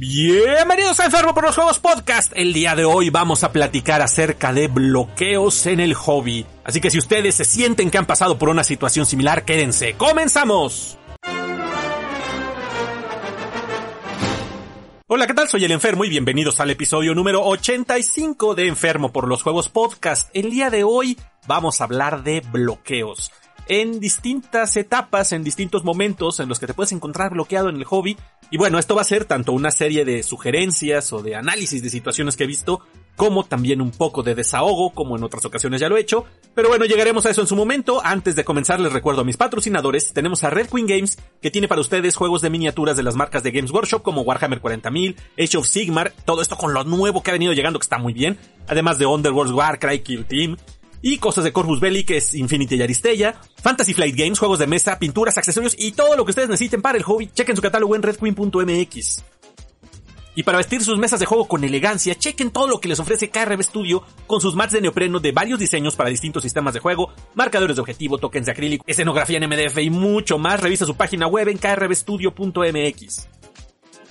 Bienvenidos a Enfermo por los Juegos Podcast. El día de hoy vamos a platicar acerca de bloqueos en el hobby. Así que si ustedes se sienten que han pasado por una situación similar, quédense. ¡Comenzamos! Hola, ¿qué tal? Soy el Enfermo y bienvenidos al episodio número 85 de Enfermo por los Juegos Podcast. El día de hoy vamos a hablar de bloqueos en distintas etapas, en distintos momentos en los que te puedes encontrar bloqueado en el hobby. Y bueno, esto va a ser tanto una serie de sugerencias o de análisis de situaciones que he visto, como también un poco de desahogo, como en otras ocasiones ya lo he hecho. Pero bueno, llegaremos a eso en su momento. Antes de comenzar, les recuerdo a mis patrocinadores. Tenemos a Red Queen Games, que tiene para ustedes juegos de miniaturas de las marcas de Games Workshop, como Warhammer 40.000, Age of Sigmar, todo esto con lo nuevo que ha venido llegando, que está muy bien. Además de Underworld Warcry, Kill Team, y cosas de Corvus Belli, que es Infinity y Aristella, Fantasy Flight Games, juegos de mesa, pinturas, accesorios y todo lo que ustedes necesiten para el hobby. Chequen su catálogo en redqueen.mx. Y para vestir sus mesas de juego con elegancia, chequen todo lo que les ofrece KRB Studio con sus mats de neopreno de varios diseños para distintos sistemas de juego, marcadores de objetivo, tokens de acrílico, escenografía en MDF y mucho más. Revisa su página web en krbstudio.mx.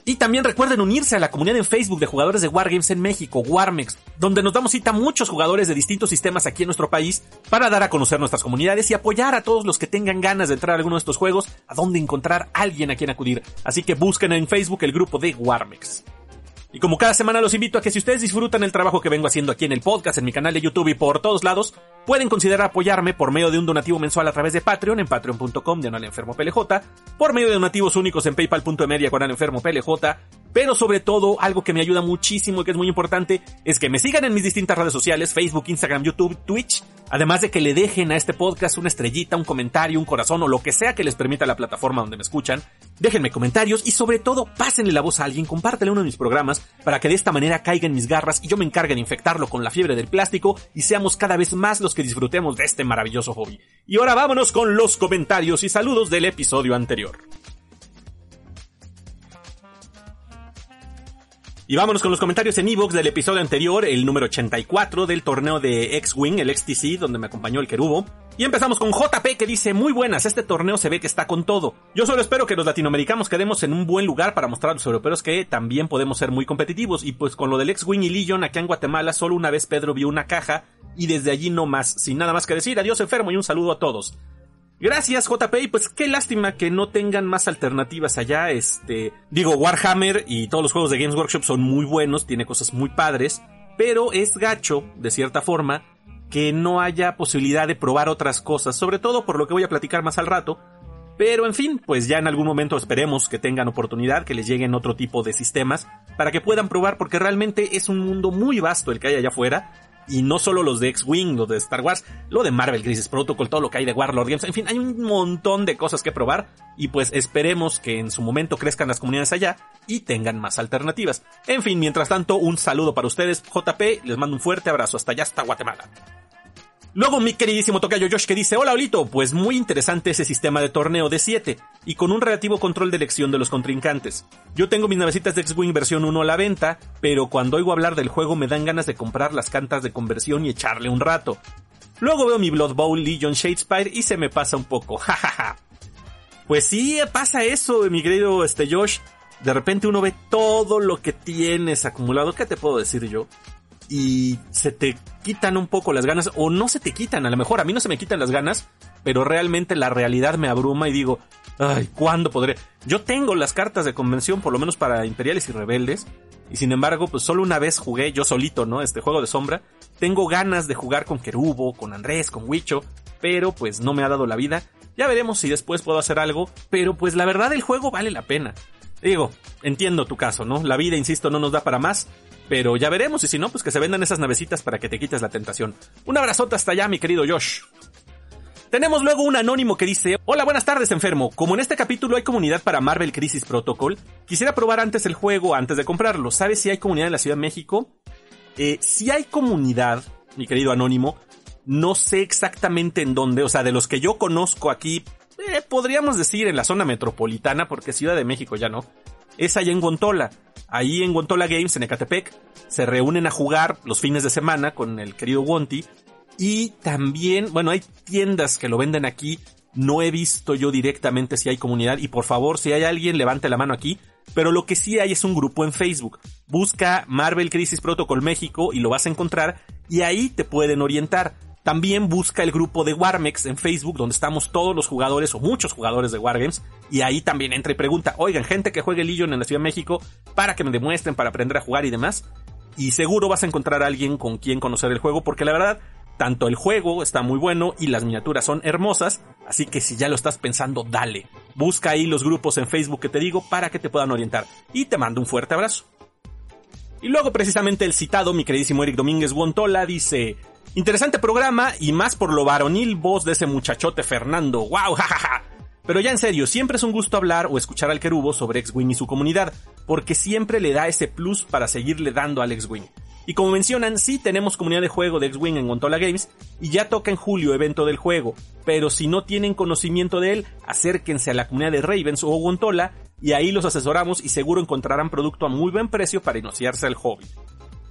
Y también recuerden unirse a la comunidad en Facebook de jugadores de Wargames en México, Warmex, donde nos damos cita a muchos jugadores de distintos sistemas aquí en nuestro país para dar a conocer nuestras comunidades y apoyar a todos los que tengan ganas de entrar a alguno de estos juegos, a donde encontrar a alguien a quien acudir. Así que busquen en Facebook el grupo de Warmex. Y como cada semana los invito a que si ustedes disfrutan el trabajo que vengo haciendo aquí en el podcast, en mi canal de YouTube y por todos lados, pueden considerar apoyarme por medio de un donativo mensual a través de Patreon en patreon.com de enfermo PLJ, por medio de donativos únicos en paypal.media con enfermo PLJ, pero sobre todo algo que me ayuda muchísimo y que es muy importante es que me sigan en mis distintas redes sociales, Facebook, Instagram, YouTube, Twitch, además de que le dejen a este podcast una estrellita, un comentario, un corazón o lo que sea que les permita la plataforma donde me escuchan, déjenme comentarios y sobre todo pásenle la voz a alguien, compártele uno de mis programas para que de esta manera caiga en mis garras y yo me encargue de infectarlo con la fiebre del plástico y seamos cada vez más los que disfrutemos de este maravilloso hobby. Y ahora vámonos con los comentarios y saludos del episodio anterior. Y vámonos con los comentarios en Evox del episodio anterior, el número 84 del torneo de X-Wing, el XTC, donde me acompañó el Querubo. Y empezamos con JP que dice, muy buenas, este torneo se ve que está con todo. Yo solo espero que los latinoamericanos quedemos en un buen lugar para mostrar a los europeos que también podemos ser muy competitivos. Y pues con lo del X-Wing y Legion aquí en Guatemala, solo una vez Pedro vio una caja y desde allí no más, sin nada más que decir, adiós enfermo y un saludo a todos. Gracias JP y pues qué lástima que no tengan más alternativas allá, este, digo Warhammer y todos los juegos de Games Workshop son muy buenos, tiene cosas muy padres, pero es gacho, de cierta forma, que no haya posibilidad de probar otras cosas, sobre todo por lo que voy a platicar más al rato, pero en fin, pues ya en algún momento esperemos que tengan oportunidad, que les lleguen otro tipo de sistemas, para que puedan probar, porque realmente es un mundo muy vasto el que hay allá afuera, y no solo los de X-Wing, los de Star Wars, lo de Marvel Crisis Protocol, todo lo que hay de Warlord Games, en fin, hay un montón de cosas que probar y pues esperemos que en su momento crezcan las comunidades allá y tengan más alternativas. En fin, mientras tanto, un saludo para ustedes, JP, les mando un fuerte abrazo, hasta allá, hasta Guatemala. Luego mi queridísimo tocayo Josh que dice, hola Olito, pues muy interesante ese sistema de torneo de 7 y con un relativo control de elección de los contrincantes. Yo tengo mis navecitas de X-Wing versión 1 a la venta, pero cuando oigo hablar del juego me dan ganas de comprar las cantas de conversión y echarle un rato. Luego veo mi Blood Bowl Legion Shadespire y se me pasa un poco, jajaja. pues sí, pasa eso, mi querido este Josh. De repente uno ve todo lo que tienes acumulado, ¿qué te puedo decir yo? Y se te quitan un poco las ganas, o no se te quitan, a lo mejor a mí no se me quitan las ganas, pero realmente la realidad me abruma y digo, ay, ¿cuándo podré? Yo tengo las cartas de convención, por lo menos para Imperiales y Rebeldes, y sin embargo, pues solo una vez jugué yo solito, ¿no? Este juego de sombra. Tengo ganas de jugar con Kerubo, con Andrés, con Wicho, pero pues no me ha dado la vida. Ya veremos si después puedo hacer algo, pero pues la verdad el juego vale la pena. Digo, entiendo tu caso, ¿no? La vida, insisto, no nos da para más, pero ya veremos, y si no, pues que se vendan esas navecitas para que te quites la tentación. Un abrazote hasta allá, mi querido Josh. Tenemos luego un anónimo que dice, hola, buenas tardes, enfermo. Como en este capítulo hay comunidad para Marvel Crisis Protocol, quisiera probar antes el juego antes de comprarlo. ¿Sabes si hay comunidad en la Ciudad de México? Eh, si hay comunidad, mi querido anónimo, no sé exactamente en dónde, o sea, de los que yo conozco aquí, eh, podríamos decir en la zona metropolitana, porque Ciudad de México ya no, es allá en Guantola. Ahí en Guantola Games, en Ecatepec, se reúnen a jugar los fines de semana con el querido Wonti. Y también, bueno, hay tiendas que lo venden aquí. No he visto yo directamente si hay comunidad. Y por favor, si hay alguien, levante la mano aquí. pero lo que sí hay es un grupo en Facebook. Busca Marvel Crisis Protocol México y lo vas a encontrar y ahí te pueden orientar. También busca el grupo de Warmex en Facebook, donde estamos todos los jugadores o muchos jugadores de Wargames. Y ahí también entra y pregunta, oigan, gente que juegue Legion en la Ciudad de México, para que me demuestren, para aprender a jugar y demás. Y seguro vas a encontrar a alguien con quien conocer el juego, porque la verdad, tanto el juego está muy bueno y las miniaturas son hermosas. Así que si ya lo estás pensando, dale. Busca ahí los grupos en Facebook que te digo para que te puedan orientar. Y te mando un fuerte abrazo. Y luego precisamente el citado, mi queridísimo Eric Domínguez Guantola, dice, Interesante programa y más por lo varonil voz de ese muchachote Fernando. ¡Wow! ¡Jajaja! Pero ya en serio, siempre es un gusto hablar o escuchar al Querubo sobre X-Wing y su comunidad, porque siempre le da ese plus para seguirle dando al X-Wing. Y como mencionan, sí tenemos comunidad de juego de X-Wing en Gontola Games y ya toca en julio evento del juego, pero si no tienen conocimiento de él, acérquense a la comunidad de Ravens o Gontola y ahí los asesoramos y seguro encontrarán producto a muy buen precio para iniciarse al hobby.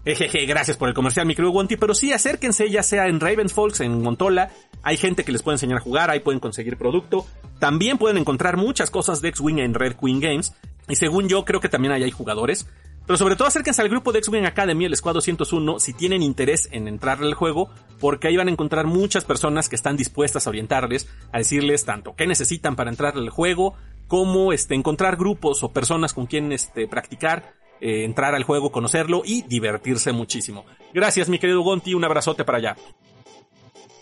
Ejeje, gracias por el comercial, mi querido Wonti, pero sí, acérquense ya sea en Ravensfolks, en Montola, hay gente que les puede enseñar a jugar, ahí pueden conseguir producto, también pueden encontrar muchas cosas de X-Wing en Red Queen Games, y según yo creo que también ahí hay jugadores, pero sobre todo acérquense al grupo de X-Wing Academy, el Squad 201, si tienen interés en entrar al juego, porque ahí van a encontrar muchas personas que están dispuestas a orientarles, a decirles tanto qué necesitan para entrar al juego, como este, encontrar grupos o personas con quien este, practicar, eh, entrar al juego, conocerlo y divertirse muchísimo. Gracias mi querido Gonti, un abrazote para allá.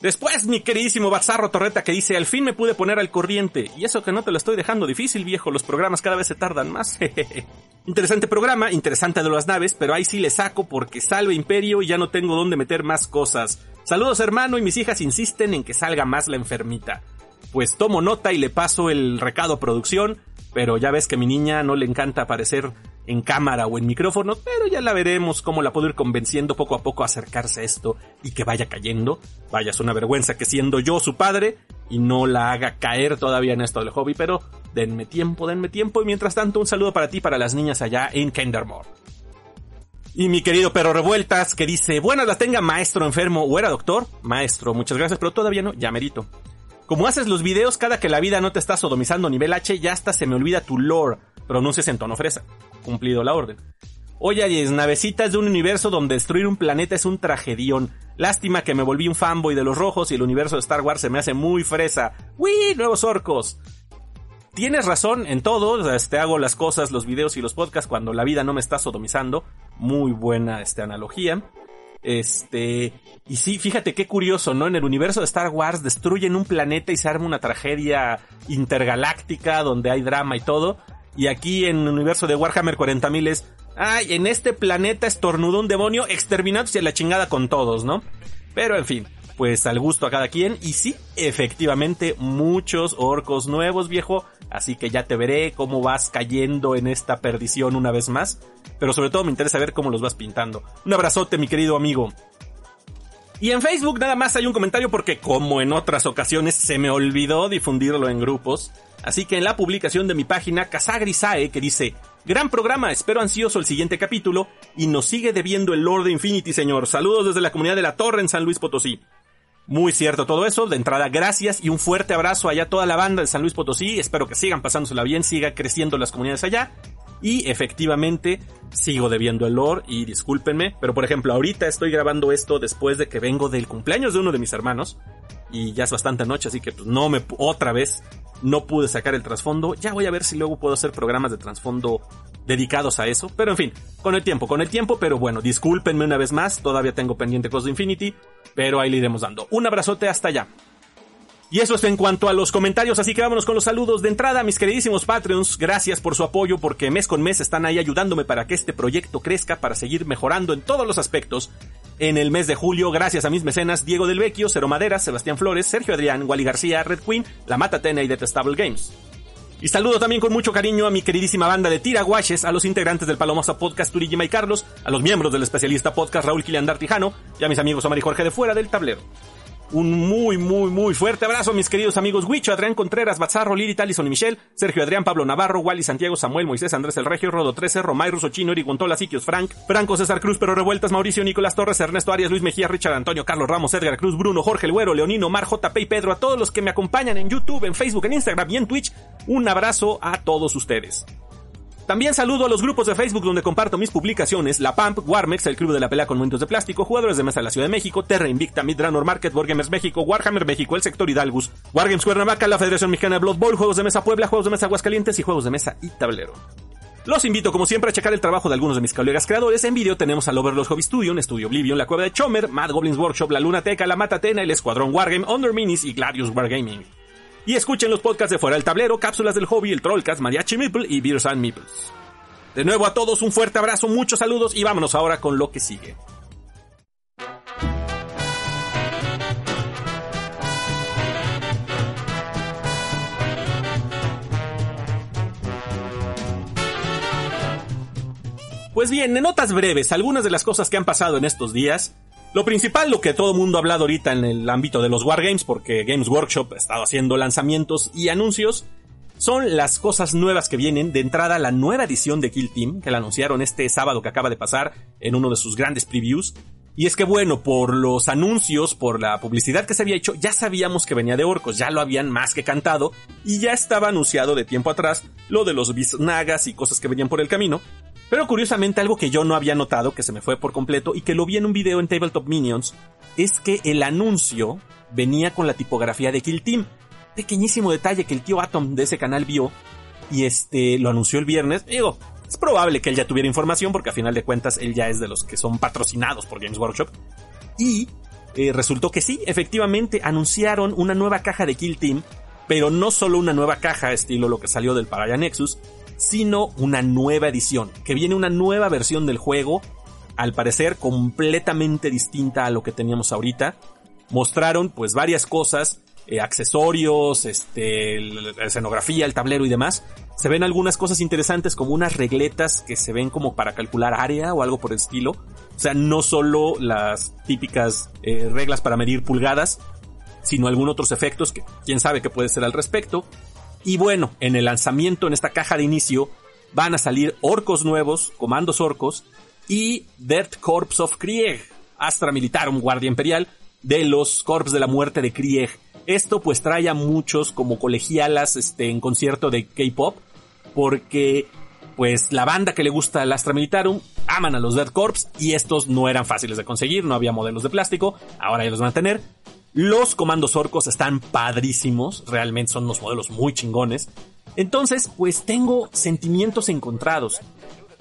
Después, mi queridísimo Bazarro Torreta que dice, al fin me pude poner al corriente. Y eso que no te lo estoy dejando difícil, viejo, los programas cada vez se tardan más. interesante programa, interesante de las naves, pero ahí sí le saco porque salve Imperio y ya no tengo dónde meter más cosas. Saludos hermano y mis hijas insisten en que salga más la enfermita. Pues tomo nota y le paso el recado a producción, pero ya ves que a mi niña no le encanta aparecer en cámara o en micrófono, pero ya la veremos cómo la puedo ir convenciendo poco a poco a acercarse a esto y que vaya cayendo. Vaya, es una vergüenza que siendo yo su padre y no la haga caer todavía en esto del hobby, pero denme tiempo, denme tiempo y mientras tanto un saludo para ti, para las niñas allá en Kendermore. Y mi querido perro revueltas que dice, buenas las tenga maestro enfermo o era doctor. Maestro, muchas gracias, pero todavía no, ya merito. Como haces los videos cada que la vida no te está sodomizando nivel H, ya hasta se me olvida tu lore pronuncias en tono fresa. Cumplido la orden. Oye, es navecitas de un universo donde destruir un planeta es un tragedión. Lástima que me volví un fanboy de los rojos y el universo de Star Wars se me hace muy fresa. ¡Wii! ¡Nuevos orcos! Tienes razón en todo, este, hago las cosas, los videos y los podcasts cuando la vida no me está sodomizando. Muy buena este, analogía. Este, y sí, fíjate qué curioso, ¿no? En el universo de Star Wars destruyen un planeta y se arma una tragedia intergaláctica donde hay drama y todo. Y aquí en el universo de Warhammer 40.000 es, ay, en este planeta estornudó un demonio, exterminados y a la chingada con todos, ¿no? Pero en fin, pues al gusto a cada quien. Y sí, efectivamente, muchos orcos nuevos, viejo. Así que ya te veré cómo vas cayendo en esta perdición una vez más. Pero sobre todo me interesa ver cómo los vas pintando. Un abrazote, mi querido amigo. Y en Facebook nada más hay un comentario porque como en otras ocasiones se me olvidó difundirlo en grupos. Así que en la publicación de mi página, Casagrisae, que dice, gran programa, espero ansioso el siguiente capítulo, y nos sigue debiendo el Lord Infinity, señor. Saludos desde la comunidad de la Torre en San Luis Potosí. Muy cierto todo eso, de entrada gracias y un fuerte abrazo allá a toda la banda de San Luis Potosí, espero que sigan pasándosela bien, siga creciendo las comunidades allá, y efectivamente sigo debiendo el lore y discúlpenme, pero por ejemplo ahorita estoy grabando esto después de que vengo del cumpleaños de uno de mis hermanos, y ya es bastante noche, así que pues no me, otra vez, no pude sacar el trasfondo. Ya voy a ver si luego puedo hacer programas de trasfondo dedicados a eso. Pero en fin, con el tiempo, con el tiempo. Pero bueno, discúlpenme una vez más. Todavía tengo pendiente cosas de Infinity. Pero ahí le iremos dando. Un abrazote hasta allá. Y eso es en cuanto a los comentarios, así que vámonos con los saludos de entrada, mis queridísimos Patreons. Gracias por su apoyo, porque mes con mes están ahí ayudándome para que este proyecto crezca, para seguir mejorando en todos los aspectos. En el mes de julio, gracias a mis mecenas Diego del Vecchio, Cero Maderas, Sebastián Flores, Sergio Adrián, Wally García, Red Queen, La Mata Tena y Detestable Games. Y saludo también con mucho cariño a mi queridísima banda de tiraguaches, a los integrantes del Palomosa Podcast Turigima y Carlos, a los miembros del especialista podcast Raúl Kiliandar Tijano y a mis amigos Omar y Jorge de fuera del tablero. Un muy, muy, muy fuerte abrazo mis queridos amigos Huicho, Adrián Contreras, Bazarro, Lili, Talison y Michelle, Sergio Adrián, Pablo Navarro, Wally, Santiago, Samuel, Moisés, Andrés El Regio, Rodo 13, Romay, Chino, Eric Gontola, Siquios, Frank, Franco, César Cruz, Pero Revueltas, Mauricio, Nicolás Torres, Ernesto Arias, Luis Mejía, Richard Antonio, Carlos Ramos, Edgar Cruz, Bruno, Jorge El Leonino, Mar, JP y Pedro, a todos los que me acompañan en YouTube, en Facebook, en Instagram y en Twitch, un abrazo a todos ustedes. También saludo a los grupos de Facebook donde comparto mis publicaciones, La Pamp, Warmex, el Club de la Pelea con Momentos de Plástico, Jugadores de Mesa de la Ciudad de México, Terra Invicta, Midranor Market, Wargamers México, Warhammer México, el Sector Hidalgus, Wargames Cuernavaca, la Federación Mexicana de Blood Bowl, Juegos de Mesa Puebla, Juegos de Mesa Aguascalientes y Juegos de Mesa y Tablero. Los invito como siempre a checar el trabajo de algunos de mis colegas creadores. En vídeo tenemos al Overlord Hobby Studio, Studio Oblivion, La Cueva de Chomer, Mad Goblins Workshop, La Lunateca, La Matatena, El Escuadrón Wargame, Under Minis y Gladius Wargaming. Y escuchen los podcasts de Fuera del Tablero, Cápsulas del Hobby, El Trollcast, Mariachi Meeple y Beers and Meeples. De nuevo a todos un fuerte abrazo, muchos saludos y vámonos ahora con lo que sigue. Pues bien, en notas breves, algunas de las cosas que han pasado en estos días. Lo principal, lo que todo el mundo ha hablado ahorita en el ámbito de los Wargames, porque Games Workshop ha estado haciendo lanzamientos y anuncios, son las cosas nuevas que vienen. De entrada, la nueva edición de Kill Team, que la anunciaron este sábado que acaba de pasar en uno de sus grandes previews. Y es que bueno, por los anuncios, por la publicidad que se había hecho, ya sabíamos que venía de orcos, ya lo habían más que cantado, y ya estaba anunciado de tiempo atrás lo de los bisnagas y cosas que venían por el camino. Pero curiosamente algo que yo no había notado, que se me fue por completo y que lo vi en un video en Tabletop Minions, es que el anuncio venía con la tipografía de Kill Team. Pequeñísimo detalle que el tío Atom de ese canal vio y este lo anunció el viernes. Digo, es probable que él ya tuviera información porque a final de cuentas él ya es de los que son patrocinados por Games Workshop. Y eh, resultó que sí, efectivamente anunciaron una nueva caja de Kill Team, pero no solo una nueva caja estilo lo que salió del Paraya Nexus, sino una nueva edición, que viene una nueva versión del juego, al parecer completamente distinta a lo que teníamos ahorita. Mostraron pues varias cosas, eh, accesorios, este, la escenografía, el tablero y demás. Se ven algunas cosas interesantes como unas regletas que se ven como para calcular área o algo por el estilo. O sea, no solo las típicas eh, reglas para medir pulgadas, sino algunos otros efectos que quién sabe qué puede ser al respecto. Y bueno, en el lanzamiento, en esta caja de inicio, van a salir orcos nuevos, comandos orcos, y Death Corps of Krieg, Astra Militarum, Guardia Imperial, de los Corps de la Muerte de Krieg. Esto pues trae a muchos como colegialas este, en concierto de K-Pop, porque pues la banda que le gusta el Astra Militarum aman a los Death Corps y estos no eran fáciles de conseguir, no había modelos de plástico, ahora ya los van a tener. Los comandos orcos están padrísimos, realmente son unos modelos muy chingones. Entonces, pues tengo sentimientos encontrados.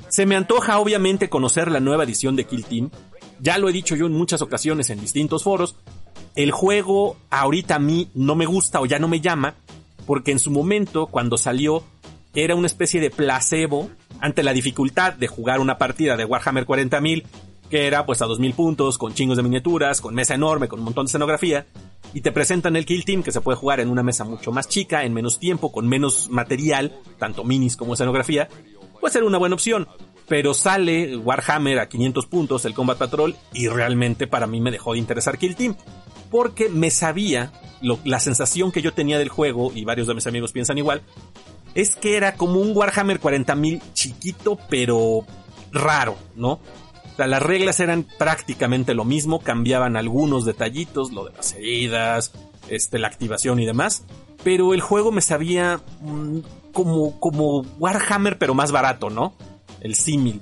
Se me antoja obviamente conocer la nueva edición de Kill Team. Ya lo he dicho yo en muchas ocasiones en distintos foros. El juego ahorita a mí no me gusta o ya no me llama, porque en su momento, cuando salió, era una especie de placebo ante la dificultad de jugar una partida de Warhammer 40.000 que era pues a 2000 puntos, con chingos de miniaturas, con mesa enorme, con un montón de escenografía, y te presentan el Kill Team que se puede jugar en una mesa mucho más chica, en menos tiempo, con menos material, tanto minis como escenografía, puede ser una buena opción. Pero sale Warhammer a 500 puntos, el Combat Patrol, y realmente para mí me dejó de interesar Kill Team. Porque me sabía, la sensación que yo tenía del juego, y varios de mis amigos piensan igual, es que era como un Warhammer 40.000 chiquito, pero raro, ¿no? Las reglas eran prácticamente lo mismo, cambiaban algunos detallitos, lo de las heridas, este, la activación y demás. Pero el juego me sabía mm, como, como Warhammer, pero más barato, ¿no? El símil.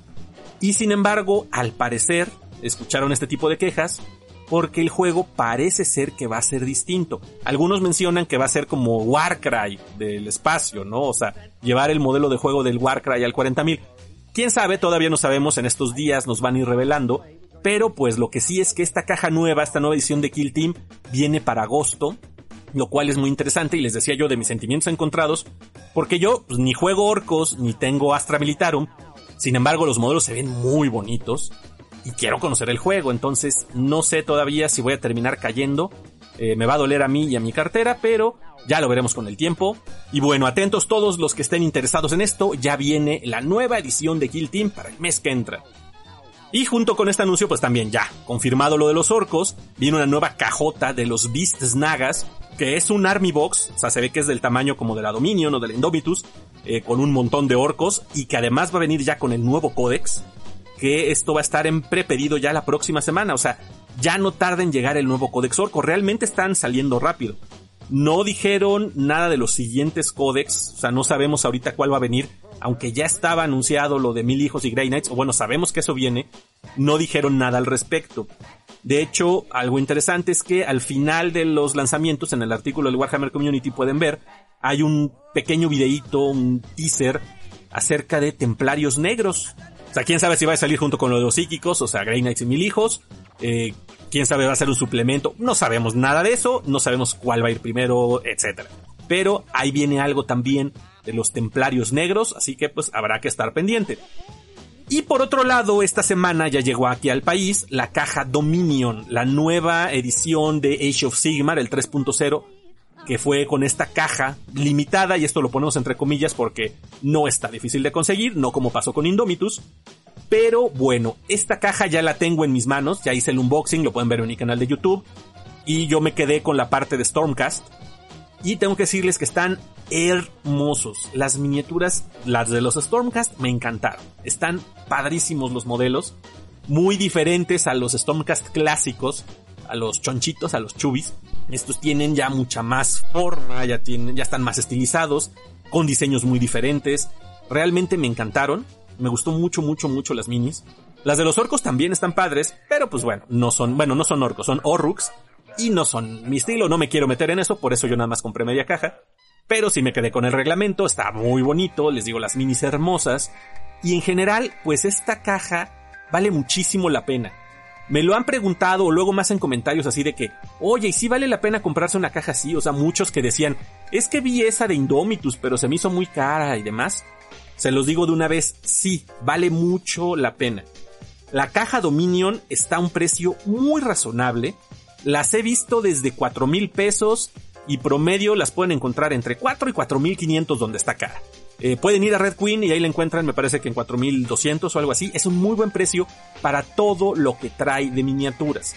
Y sin embargo, al parecer, escucharon este tipo de quejas, porque el juego parece ser que va a ser distinto. Algunos mencionan que va a ser como Warcry del espacio, ¿no? O sea, llevar el modelo de juego del Warcry al 40.000. Quién sabe, todavía no sabemos, en estos días nos van a ir revelando, pero pues lo que sí es que esta caja nueva, esta nueva edición de Kill Team, viene para agosto, lo cual es muy interesante y les decía yo de mis sentimientos encontrados, porque yo pues, ni juego orcos ni tengo Astra Militarum, sin embargo los modelos se ven muy bonitos y quiero conocer el juego, entonces no sé todavía si voy a terminar cayendo, eh, me va a doler a mí y a mi cartera, pero ya lo veremos con el tiempo. Y bueno, atentos todos los que estén interesados en esto, ya viene la nueva edición de Kill Team para el mes que entra. Y junto con este anuncio, pues también ya, confirmado lo de los orcos, viene una nueva cajota de los Beasts Nagas, que es un Army Box, o sea, se ve que es del tamaño como de la Dominion o del Indomitus, eh, con un montón de orcos, y que además va a venir ya con el nuevo códex, que esto va a estar en prepedido ya la próxima semana, o sea, ya no tarda en llegar el nuevo códex orco, realmente están saliendo rápido. No dijeron nada de los siguientes códex, o sea, no sabemos ahorita cuál va a venir aunque ya estaba anunciado lo de Mil Hijos y Grey Knights, o bueno, sabemos que eso viene, no dijeron nada al respecto. De hecho, algo interesante es que al final de los lanzamientos, en el artículo del Warhammer Community pueden ver, hay un pequeño videíto, un teaser acerca de templarios negros. O sea, quién sabe si va a salir junto con lo de los psíquicos, o sea, Grey Knights y Mil Hijos. Eh, quién sabe va a ser un suplemento. No sabemos nada de eso, no sabemos cuál va a ir primero, etc. Pero ahí viene algo también de los templarios negros, así que pues habrá que estar pendiente. Y por otro lado, esta semana ya llegó aquí al país la caja Dominion, la nueva edición de Age of Sigmar, el 3.0, que fue con esta caja limitada, y esto lo ponemos entre comillas porque no está difícil de conseguir, no como pasó con Indomitus. Pero bueno, esta caja ya la tengo en mis manos, ya hice el unboxing, lo pueden ver en mi canal de YouTube. Y yo me quedé con la parte de Stormcast. Y tengo que decirles que están hermosos. Las miniaturas, las de los Stormcast, me encantaron. Están padrísimos los modelos. Muy diferentes a los Stormcast clásicos, a los chonchitos, a los chubis. Estos tienen ya mucha más forma, ya tienen, ya están más estilizados, con diseños muy diferentes. Realmente me encantaron. Me gustó mucho, mucho, mucho las minis. Las de los orcos también están padres, pero pues bueno, no son, bueno, no son orcos, son orruks. Y no son mi estilo, no me quiero meter en eso, por eso yo nada más compré media caja. Pero si me quedé con el reglamento, está muy bonito, les digo las minis hermosas. Y en general, pues esta caja vale muchísimo la pena. Me lo han preguntado o luego más en comentarios así de que, oye, ¿y si vale la pena comprarse una caja así? O sea, muchos que decían, es que vi esa de Indomitus, pero se me hizo muy cara y demás. Se los digo de una vez, sí, vale mucho la pena. La caja Dominion está a un precio muy razonable. Las he visto desde 4 mil pesos y promedio las pueden encontrar entre 4 y 4 mil 500 donde está cara. Eh, pueden ir a Red Queen y ahí la encuentran, me parece que en 4200 o algo así. Es un muy buen precio para todo lo que trae de miniaturas.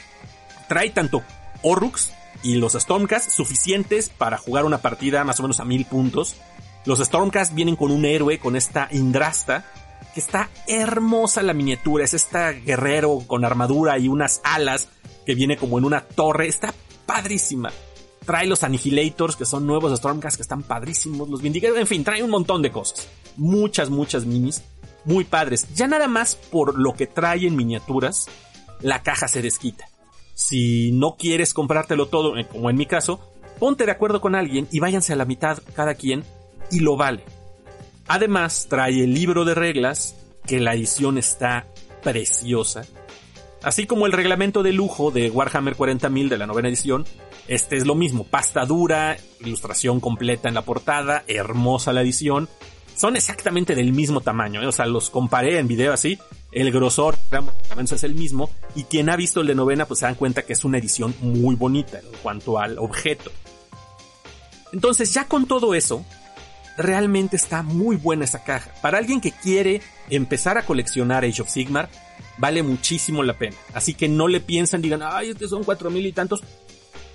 Trae tanto Orrux y los Stormcast suficientes para jugar una partida más o menos a mil puntos. Los Stormcast vienen con un héroe, con esta Indrasta, que está hermosa la miniatura. Es esta guerrero con armadura y unas alas que viene como en una torre. Está padrísima. Trae los Annihilators, que son nuevos Stormcast, que están padrísimos. Los Vindicators, en fin, trae un montón de cosas. Muchas, muchas minis. Muy padres. Ya nada más por lo que trae en miniaturas, la caja se desquita. Si no quieres comprártelo todo, eh, como en mi caso, ponte de acuerdo con alguien y váyanse a la mitad cada quien y lo vale. Además, trae el libro de reglas, que la edición está preciosa. Así como el reglamento de lujo de Warhammer 40.000 de la novena edición, este es lo mismo, pasta dura, ilustración completa en la portada, hermosa la edición. Son exactamente del mismo tamaño, ¿eh? o sea, los comparé en video así, el grosor es el mismo, y quien ha visto el de novena pues se dan cuenta que es una edición muy bonita en cuanto al objeto. Entonces ya con todo eso, realmente está muy buena esa caja. Para alguien que quiere empezar a coleccionar Age of Sigmar, vale muchísimo la pena. Así que no le piensan, digan, ay, es que son cuatro mil y tantos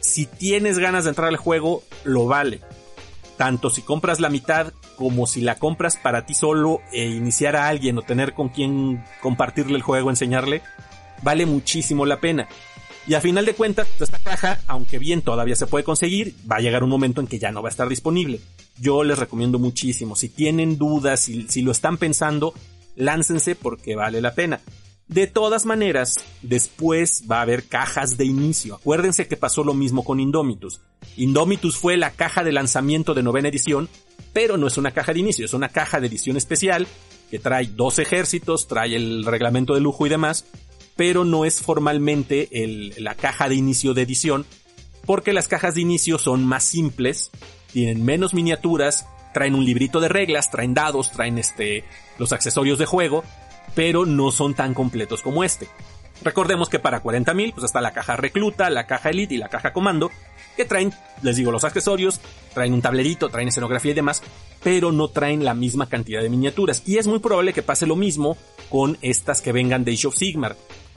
si tienes ganas de entrar al juego, lo vale. Tanto si compras la mitad como si la compras para ti solo e iniciar a alguien o tener con quien compartirle el juego, enseñarle, vale muchísimo la pena. Y a final de cuentas, esta caja, aunque bien todavía se puede conseguir, va a llegar un momento en que ya no va a estar disponible. Yo les recomiendo muchísimo. Si tienen dudas, si, lo están pensando, láncense porque vale la pena. De todas maneras, después va a haber cajas de inicio. Acuérdense que pasó lo mismo con Indomitus. Indomitus fue la caja de lanzamiento de novena edición, pero no es una caja de inicio, es una caja de edición especial que trae dos ejércitos, trae el reglamento de lujo y demás, pero no es formalmente la caja de inicio de edición, porque las cajas de inicio son más simples, tienen menos miniaturas, traen un librito de reglas, traen dados, traen este, los accesorios de juego, pero no son tan completos como este. Recordemos que para 40.000 pues está la caja recluta, la caja elite y la caja comando, que traen, les digo, los accesorios, traen un tablerito, traen escenografía y demás, pero no traen la misma cantidad de miniaturas. Y es muy probable que pase lo mismo con estas que vengan de Age of Sigmar,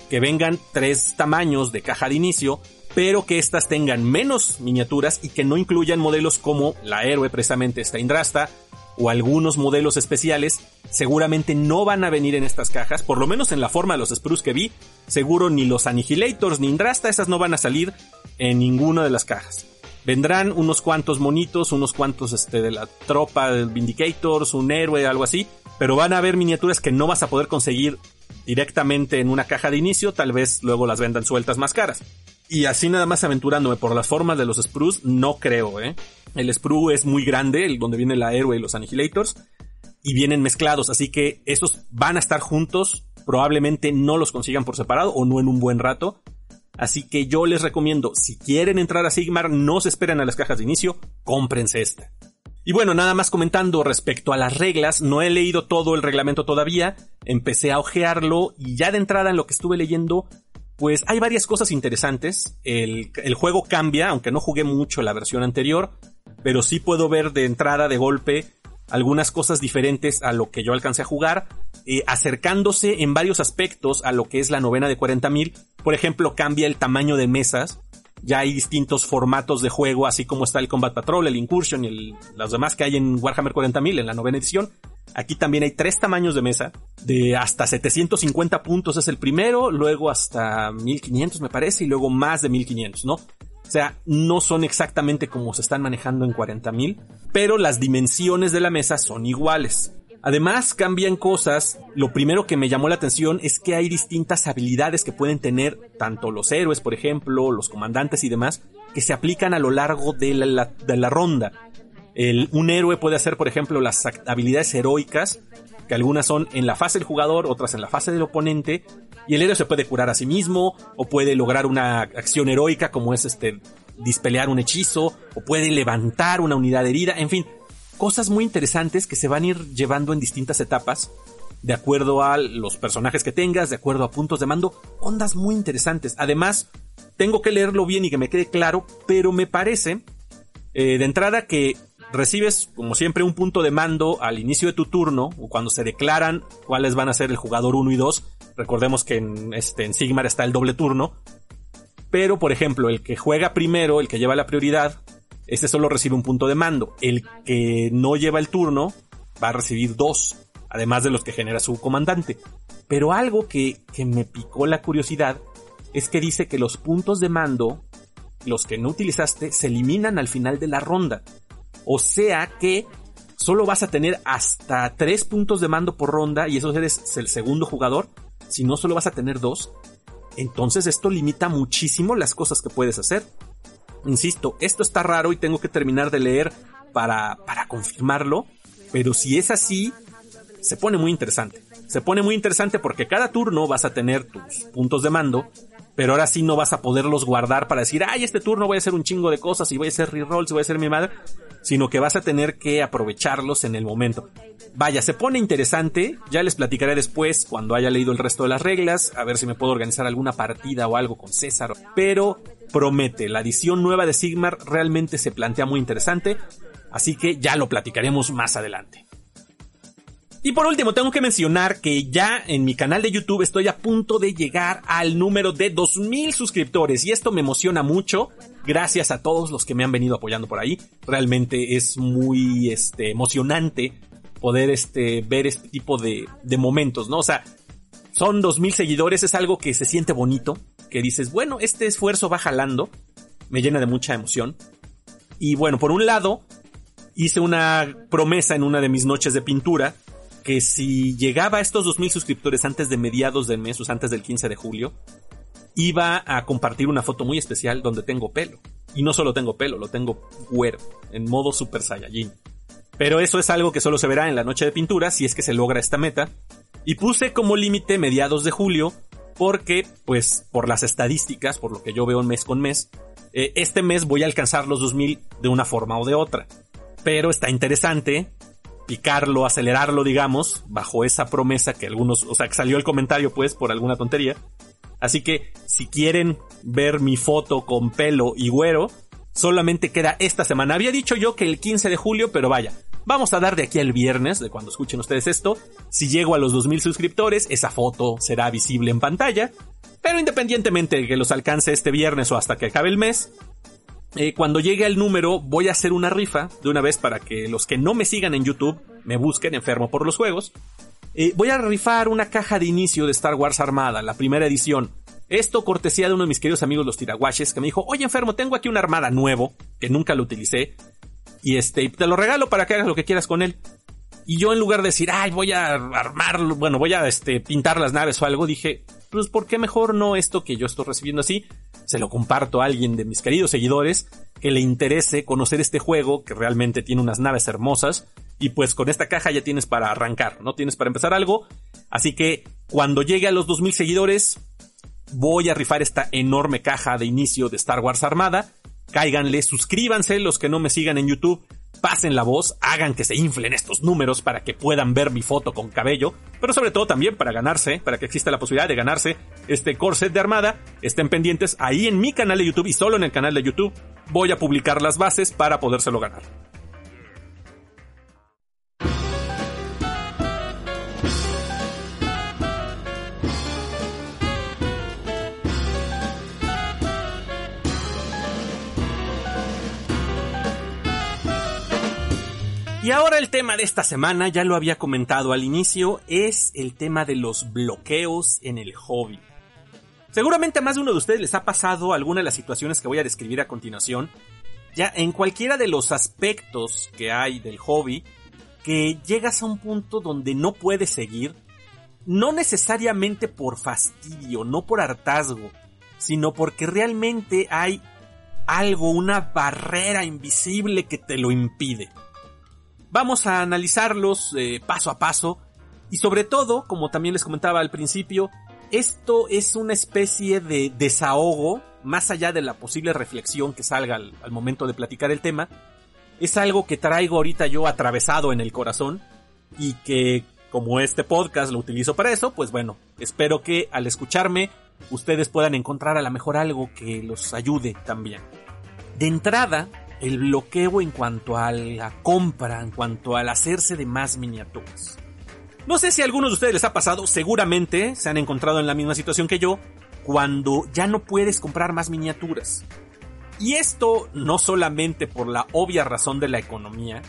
que vengan tres tamaños de caja de inicio, pero que estas tengan menos miniaturas y que no incluyan modelos como la héroe precisamente esta Indrasta, o algunos modelos especiales seguramente no van a venir en estas cajas, por lo menos en la forma de los Spruce que vi, seguro ni los Annihilators ni Indrasta, esas no van a salir en ninguna de las cajas. Vendrán unos cuantos monitos, unos cuantos este, de la tropa de Vindicators, un héroe, algo así, pero van a haber miniaturas que no vas a poder conseguir directamente en una caja de inicio, tal vez luego las vendan sueltas más caras. Y así nada más aventurándome por las formas de los sprues, no creo, ¿eh? El sprue es muy grande, el donde viene la héroe y los annihilators, y vienen mezclados, así que esos van a estar juntos, probablemente no los consigan por separado o no en un buen rato. Así que yo les recomiendo, si quieren entrar a Sigmar, no se esperen a las cajas de inicio, cómprense esta. Y bueno, nada más comentando respecto a las reglas, no he leído todo el reglamento todavía, empecé a ojearlo y ya de entrada en lo que estuve leyendo, pues hay varias cosas interesantes. El, juego cambia, aunque no jugué mucho la versión anterior, pero sí puedo ver de entrada, de golpe, algunas cosas diferentes a lo que yo alcancé a jugar, eh, acercándose en varios aspectos a lo que es la novena de 40.000. Por ejemplo, cambia el tamaño de mesas, ya hay distintos formatos de juego, así como está el Combat Patrol, el Incursion y los demás que hay en Warhammer 40.000 en la novena edición. Aquí también hay tres tamaños de mesa, de hasta 750 puntos es el primero, luego hasta 1500 me parece, y luego más de 1500, ¿no? O sea, no son exactamente como se están manejando en 40.000, pero las dimensiones de la mesa son iguales. Además, cambian cosas. Lo primero que me llamó la atención es que hay distintas habilidades que pueden tener tanto los héroes, por ejemplo, los comandantes y demás, que se aplican a lo largo de la, ronda. Un héroe puede hacer, por ejemplo, las habilidades heroicas, que algunas son en la fase del jugador, otras en la fase del oponente, y el héroe se puede curar a sí mismo, o puede lograr una acción heroica como es este dispelear un hechizo, o puede levantar una unidad herida, en fin, cosas muy interesantes que se van a ir llevando en distintas etapas, de acuerdo a los personajes que tengas, de acuerdo a puntos de mando, ondas muy interesantes. Además, tengo que leerlo bien y que me quede claro, pero me parece, eh, de entrada, que recibes, como siempre, un punto de mando al inicio de tu turno, o cuando se declaran cuáles van a ser el jugador 1 y 2. Recordemos que en, este, en Sigmar está el doble turno. Pero, por ejemplo, el que juega primero, el que lleva la prioridad, este solo recibe un punto de mando. El que no lleva el turno va a recibir dos, además de los que genera su comandante. Pero algo que, que me picó la curiosidad es que dice que los puntos de mando, los que no utilizaste, se eliminan al final de la ronda. O sea que solo vas a tener hasta tres puntos de mando por ronda y eso eres el segundo jugador. Si no, solo vas a tener dos. Entonces esto limita muchísimo las cosas que puedes hacer. Insisto, esto está raro y tengo que terminar de leer para, para confirmarlo, pero si es así, se pone muy interesante. Se pone muy interesante porque cada turno vas a tener tus puntos de mando, pero ahora sí no vas a poderlos guardar para decir, ay, este turno voy a hacer un chingo de cosas y voy a hacer rerolls y voy a hacer mi madre, sino que vas a tener que aprovecharlos en el momento. Vaya, se pone interesante, ya les platicaré después cuando haya leído el resto de las reglas, a ver si me puedo organizar alguna partida o algo con César, pero promete, la edición nueva de Sigmar realmente se plantea muy interesante, así que ya lo platicaremos más adelante. Y por último, tengo que mencionar que ya en mi canal de YouTube estoy a punto de llegar al número de 2000 suscriptores y esto me emociona mucho. Gracias a todos los que me han venido apoyando por ahí. Realmente es muy este, emocionante poder este, ver este tipo de, de momentos, ¿no? O sea, son 2000 seguidores, es algo que se siente bonito, que dices, bueno, este esfuerzo va jalando, me llena de mucha emoción. Y bueno, por un lado, hice una promesa en una de mis noches de pintura que si llegaba a estos 2000 suscriptores antes de mediados del mes, o antes del 15 de julio, iba a compartir una foto muy especial donde tengo pelo. Y no solo tengo pelo, lo tengo güero, en modo Super Saiyajin. Pero eso es algo que solo se verá en la noche de pintura si es que se logra esta meta. Y puse como límite mediados de julio porque, pues, por las estadísticas, por lo que yo veo mes con mes, eh, este mes voy a alcanzar los 2000 de una forma o de otra. Pero está interesante picarlo, acelerarlo, digamos, bajo esa promesa que algunos, o sea, que salió el comentario pues por alguna tontería. Así que si quieren ver mi foto con pelo y güero, solamente queda esta semana. Había dicho yo que el 15 de julio, pero vaya, vamos a dar de aquí al viernes, de cuando escuchen ustedes esto. Si llego a los 2000 suscriptores, esa foto será visible en pantalla. Pero independientemente de que los alcance este viernes o hasta que acabe el mes, eh, cuando llegue al número voy a hacer una rifa de una vez para que los que no me sigan en YouTube me busquen enfermo por los juegos. Eh, voy a rifar una caja de inicio de Star Wars Armada, la primera edición. Esto cortesía de uno de mis queridos amigos los tiraguaches que me dijo, oye enfermo, tengo aquí una armada nuevo, que nunca lo utilicé, y este, te lo regalo para que hagas lo que quieras con él. Y yo en lugar de decir, ay, voy a armar, bueno, voy a este, pintar las naves o algo, dije, pues ¿por qué mejor no esto que yo estoy recibiendo así? Se lo comparto a alguien de mis queridos seguidores que le interese conocer este juego que realmente tiene unas naves hermosas y pues con esta caja ya tienes para arrancar, ¿no? Tienes para empezar algo. Así que cuando llegue a los 2000 seguidores, voy a rifar esta enorme caja de inicio de Star Wars Armada. Cáiganle, suscríbanse los que no me sigan en YouTube pasen la voz, hagan que se inflen estos números para que puedan ver mi foto con cabello, pero sobre todo también para ganarse, para que exista la posibilidad de ganarse este corset de armada, estén pendientes ahí en mi canal de YouTube y solo en el canal de YouTube voy a publicar las bases para podérselo ganar. Y ahora el tema de esta semana, ya lo había comentado al inicio, es el tema de los bloqueos en el hobby. Seguramente a más de uno de ustedes les ha pasado alguna de las situaciones que voy a describir a continuación, ya en cualquiera de los aspectos que hay del hobby, que llegas a un punto donde no puedes seguir, no necesariamente por fastidio, no por hartazgo, sino porque realmente hay algo, una barrera invisible que te lo impide. Vamos a analizarlos eh, paso a paso y sobre todo, como también les comentaba al principio, esto es una especie de desahogo, más allá de la posible reflexión que salga al, momento de platicar el tema, es algo que traigo ahorita yo atravesado en el corazón y que como este podcast lo utilizo para eso, pues bueno, espero que al escucharme ustedes puedan encontrar a lo mejor algo que los ayude también. De entrada, el bloqueo en cuanto a la compra, en cuanto al hacerse de más miniaturas. No sé si a algunos de ustedes les ha pasado, seguramente se han encontrado en la misma situación que yo, cuando ya no puedes comprar más miniaturas. Y esto no solamente por la obvia razón de la economía,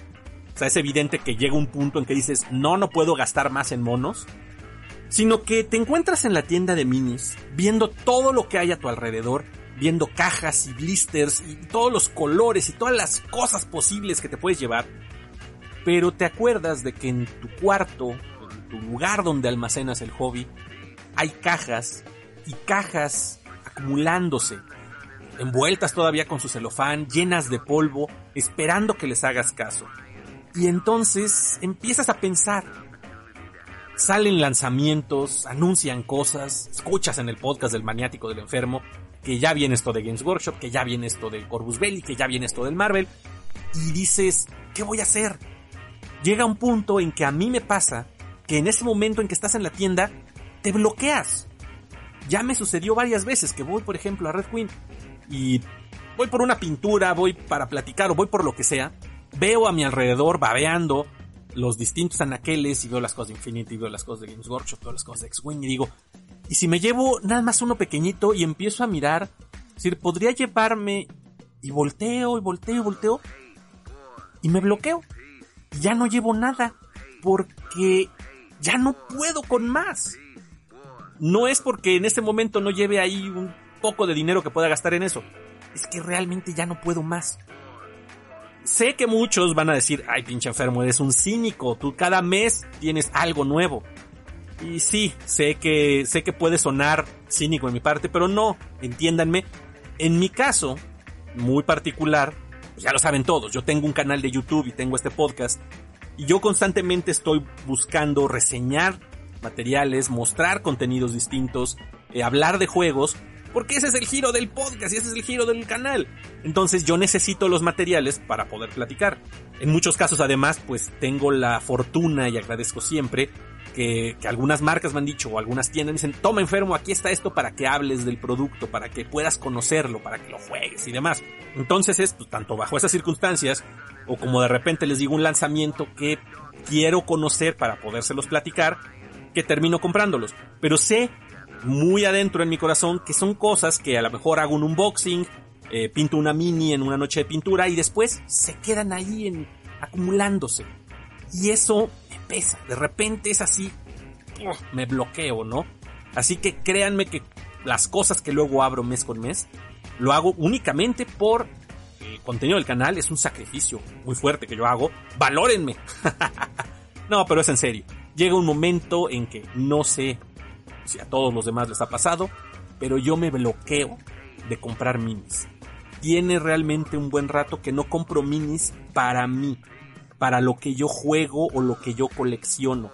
o sea, es evidente que llega un punto en que dices, no, no puedo gastar más en monos, sino que te encuentras en la tienda de minis, viendo todo lo que hay a tu alrededor viendo cajas y blisters y todos los colores y todas las cosas posibles que te puedes llevar. Pero te acuerdas de que en tu cuarto, en tu lugar donde almacenas el hobby, hay cajas y cajas acumulándose, envueltas todavía con su celofán, llenas de polvo, esperando que les hagas caso. Y entonces empiezas a pensar. Salen lanzamientos, anuncian cosas, escuchas en el podcast del maniático del enfermo, que ya viene esto de Games Workshop, que ya viene esto del Corvus Belli, que ya viene esto del Marvel, y dices, ¿qué voy a hacer? Llega un punto en que a mí me pasa que en ese momento en que estás en la tienda, te bloqueas. Ya me sucedió varias veces que voy, por ejemplo, a Red Queen y voy por una pintura, voy para platicar o voy por lo que sea, veo a mi alrededor babeando los distintos anaqueles y veo las cosas de Infinity, veo las cosas de Games Workshop, veo las cosas de X-Wing y digo, y si me llevo nada más uno pequeñito y empiezo a mirar, es decir, podría llevarme y volteo y volteo y volteo y me bloqueo. Y ya no llevo nada porque ya no puedo con más. No es porque en este momento no lleve ahí un poco de dinero que pueda gastar en eso. Es que realmente ya no puedo más. Sé que muchos van a decir, ay pinche enfermo, eres un cínico, tú cada mes tienes algo nuevo. Y sí, sé que, sé que puede sonar cínico en mi parte, pero no, entiéndanme. En mi caso, muy particular, pues ya lo saben todos, yo tengo un canal de YouTube y tengo este podcast, y yo constantemente estoy buscando reseñar materiales, mostrar contenidos distintos, eh, hablar de juegos, porque ese es el giro del podcast y ese es el giro del canal. Entonces yo necesito los materiales para poder platicar. En muchos casos además pues tengo la fortuna y agradezco siempre que, algunas marcas me han dicho o algunas tiendas dicen, toma enfermo, aquí está esto para que hables del producto, para que puedas conocerlo, para que lo juegues y demás. Entonces es pues, tanto bajo esas circunstancias o como de repente les digo un lanzamiento que quiero conocer para podérselos platicar, que termino comprándolos. Pero sé muy adentro en mi corazón que son cosas que a lo mejor hago un unboxing, eh, pinto una mini en una noche de pintura y después se quedan ahí en, acumulándose. Y eso De repente es así, me bloqueo, ¿no? Así que créanme que las cosas que luego abro mes con mes, lo hago únicamente por el contenido del canal. Es un sacrificio muy fuerte que yo hago. Valórenme. No, pero es en serio. Llega un momento en que no sé si a todos los demás les ha pasado, pero yo me bloqueo de comprar minis. Tiene realmente un buen rato que no compro minis para mí, para lo que yo juego o lo que yo colecciono.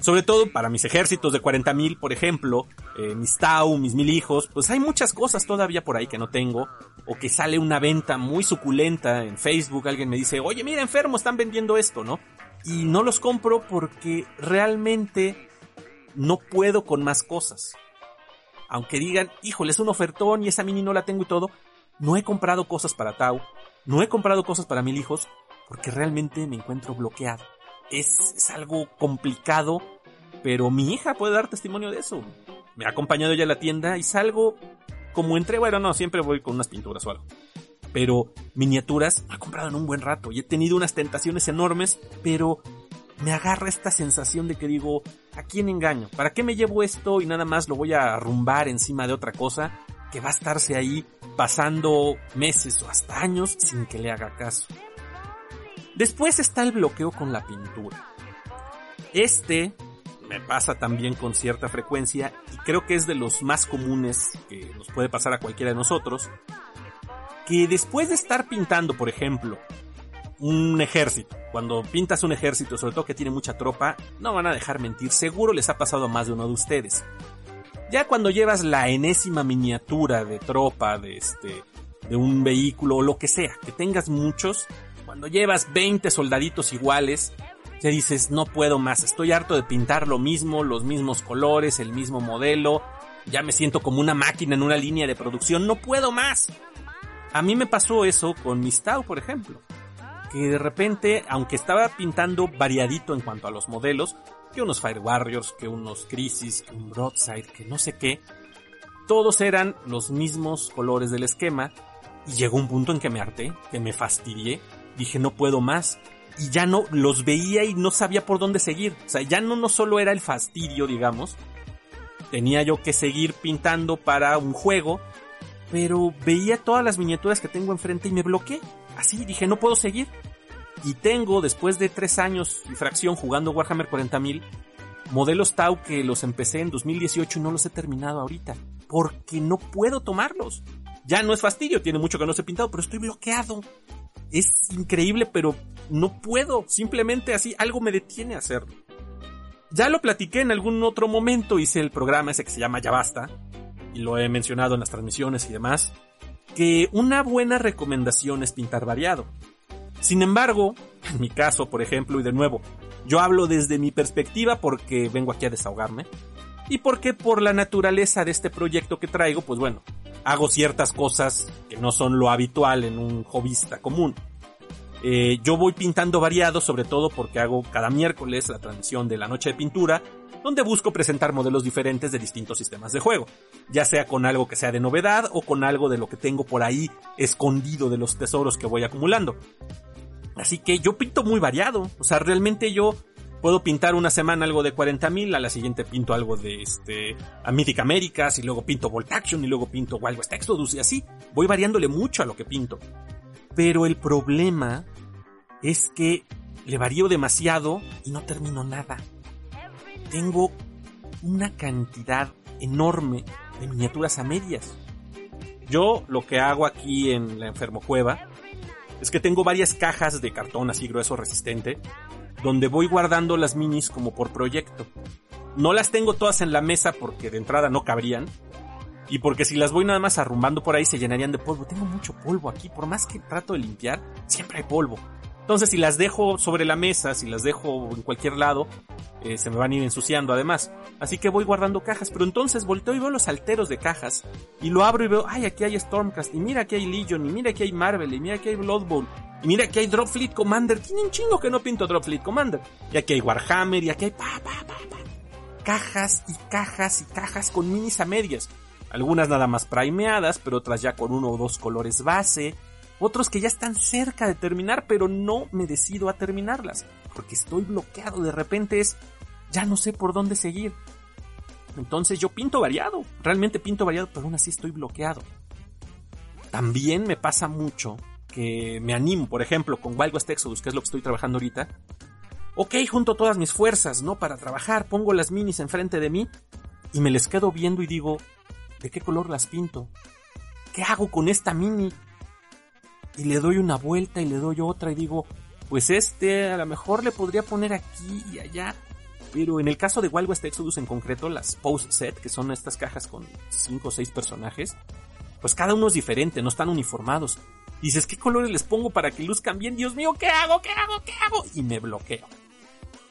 Sobre todo para mis ejércitos de 40.000, por ejemplo, eh, mis Tau, mis mil hijos, pues hay muchas cosas todavía por ahí que no tengo, o que sale una venta muy suculenta en Facebook, alguien me dice, oye mira enfermo, están vendiendo esto, ¿no? Y no los compro porque realmente no puedo con más cosas. Aunque digan, híjole, es un ofertón y esa mini no la tengo y todo, no he comprado cosas para Tau, no he comprado cosas para mil hijos, porque realmente me encuentro bloqueado es, algo complicado, pero mi hija puede dar testimonio de eso. Me ha acompañado ella a la tienda y salgo como entré, bueno, no, siempre voy con unas pinturas o algo. Pero miniaturas me ha comprado en un buen rato y he tenido unas tentaciones enormes, pero me agarra esta sensación de que digo, ¿a quién engaño? ¿Para qué me llevo esto y nada más lo voy a arrumbar encima de otra cosa que va a estarse ahí pasando meses o hasta años sin que le haga caso? Después está el bloqueo con la pintura. Este me pasa también con cierta frecuencia y creo que es de los más comunes que nos puede pasar a cualquiera de nosotros, que después de estar pintando, por ejemplo, un ejército, cuando pintas un ejército, sobre todo que tiene mucha tropa, no van a dejar mentir, seguro les ha pasado a más de uno de ustedes. Ya cuando llevas la enésima miniatura de tropa, de este, de un vehículo o lo que sea, que tengas muchos, cuando llevas 20 soldaditos iguales, ya dices, no puedo más, estoy harto de pintar lo mismo, los mismos colores, el mismo modelo, ya me siento como una máquina en una línea de producción, no puedo más. A mí me pasó eso con mis Tau, por ejemplo, que de repente, aunque estaba pintando variadito en cuanto a los modelos, que unos Fire Warriors, que unos Crisis, que un Broadside, que no sé qué, todos eran los mismos colores del esquema, y llegó un punto en que me harté, que me fastidié, dije no puedo más. Y ya no los veía y no sabía por dónde seguir. O sea, ya no, no solo era el fastidio, digamos. Tenía yo que seguir pintando para un juego. Pero veía todas las miniaturas que tengo enfrente y me bloqueé. Así dije, no puedo seguir. Y tengo, después de tres años y fracción jugando Warhammer 40.000, modelos Tau que los empecé en 2018 y no los he terminado ahorita. Porque no puedo tomarlos. Ya no es fastidio, tiene mucho que no se he pintado, pero estoy bloqueado es increíble, pero no puedo. Simplemente así, algo me detiene a hacerlo. Ya lo platiqué en algún otro momento, hice el programa ese que se llama Ya Basta, y lo he mencionado en las transmisiones y demás, que una buena recomendación es pintar variado. Sin embargo, en mi caso, por ejemplo, y de nuevo, yo hablo desde mi perspectiva porque vengo aquí a desahogarme, y porque por la naturaleza de este proyecto que traigo, pues bueno, hago ciertas cosas que no son lo habitual en un hobbyista común. Eh, yo voy pintando variado, sobre todo porque hago cada miércoles la transmisión de la noche de pintura, donde busco presentar modelos diferentes de distintos sistemas de juego, ya sea con algo que sea de novedad o con algo de lo que tengo por ahí escondido de los tesoros que voy acumulando. Así que yo pinto muy variado, o sea, realmente yo puedo pintar una semana algo de 40.000, a la siguiente pinto algo de este, a Mythic Américas, y luego pinto Volt Action, y luego pinto Wild West Exodus, y así. Voy variándole mucho a lo que pinto. Pero el problema es que le varío demasiado y no termino nada. Tengo una cantidad enorme de miniaturas a medias. Yo lo que hago aquí en la enfermo cueva es que tengo varias cajas de cartón así grueso resistente donde voy guardando las minis como por proyecto. No las tengo todas en la mesa porque de entrada no cabrían. Y porque si las voy nada más arrumbando por ahí se llenarían de polvo. Tengo mucho polvo aquí, por más que trato de limpiar, siempre hay polvo. Entonces si las dejo sobre la mesa, si las dejo en cualquier lado, eh, se me van a ir ensuciando además. Así que voy guardando cajas, pero entonces volteo y veo los alteros de cajas y lo abro y veo, ay, aquí hay Stormcast, y mira aquí hay Legion, y mira aquí hay Marvel, y mira aquí hay Blood Bowl, y mira aquí hay Drop Fleet Commander, tiene chingo que no pinto Drop Fleet Commander, y aquí hay Warhammer, y aquí hay pa, pa, pa, pa. Cajas y cajas y cajas con minis a medias. Algunas nada más primeadas, pero otras ya con uno o dos colores base otros que ya están cerca de terminar, pero no me decido a terminarlas, porque estoy bloqueado, de repente es, ya no sé por dónde seguir. Entonces yo pinto variado, realmente pinto variado, pero aún así estoy bloqueado. También me pasa mucho que me animo, por ejemplo, con Wild West Exodus, que es lo que estoy trabajando ahorita, Ok, junto todas mis fuerzas, ¿no? Para trabajar, pongo las minis enfrente de mí y me les quedo viendo y digo, ¿de qué color las pinto? ¿Qué hago con esta mini? Y le doy una vuelta y le doy otra y digo, pues este a lo mejor le podría poner aquí y allá. Pero en el caso de Wild West Exodus en concreto, las post set, que son estas cajas con 5 o 6 personajes, pues cada uno es diferente, no están uniformados. dices, ¿qué colores les pongo para que luzcan bien? Dios mío, ¿qué hago? ¿Qué hago? ¿Qué hago? Y me bloqueo.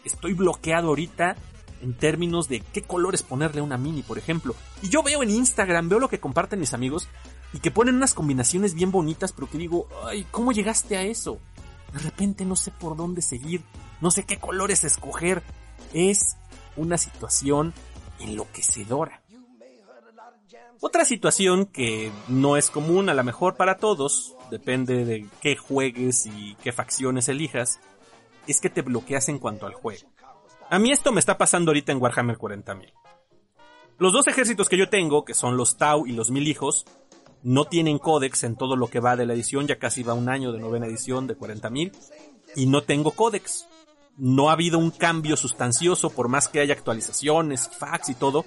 Estoy bloqueado ahorita en términos de qué colores ponerle a una mini, por ejemplo. Y yo veo en Instagram, veo lo que comparten mis amigos y que ponen unas combinaciones bien bonitas, pero que digo, ay, ¿cómo llegaste a eso? De repente no sé por dónde seguir, no sé qué colores escoger. Es una situación enloquecedora. Otra situación que no es común a lo mejor para todos, depende de qué juegues y qué facciones elijas, es que te bloqueas en cuanto al juego. A mí esto me está pasando ahorita en Warhammer 40.000. Los dos ejércitos que yo tengo, que son los Tau y los Mil Hijos, no tienen códex en todo lo que va de la edición, ya casi va un año de novena edición de 40.000, y no tengo códex. No ha habido un cambio sustancioso por más que haya actualizaciones, fax y todo.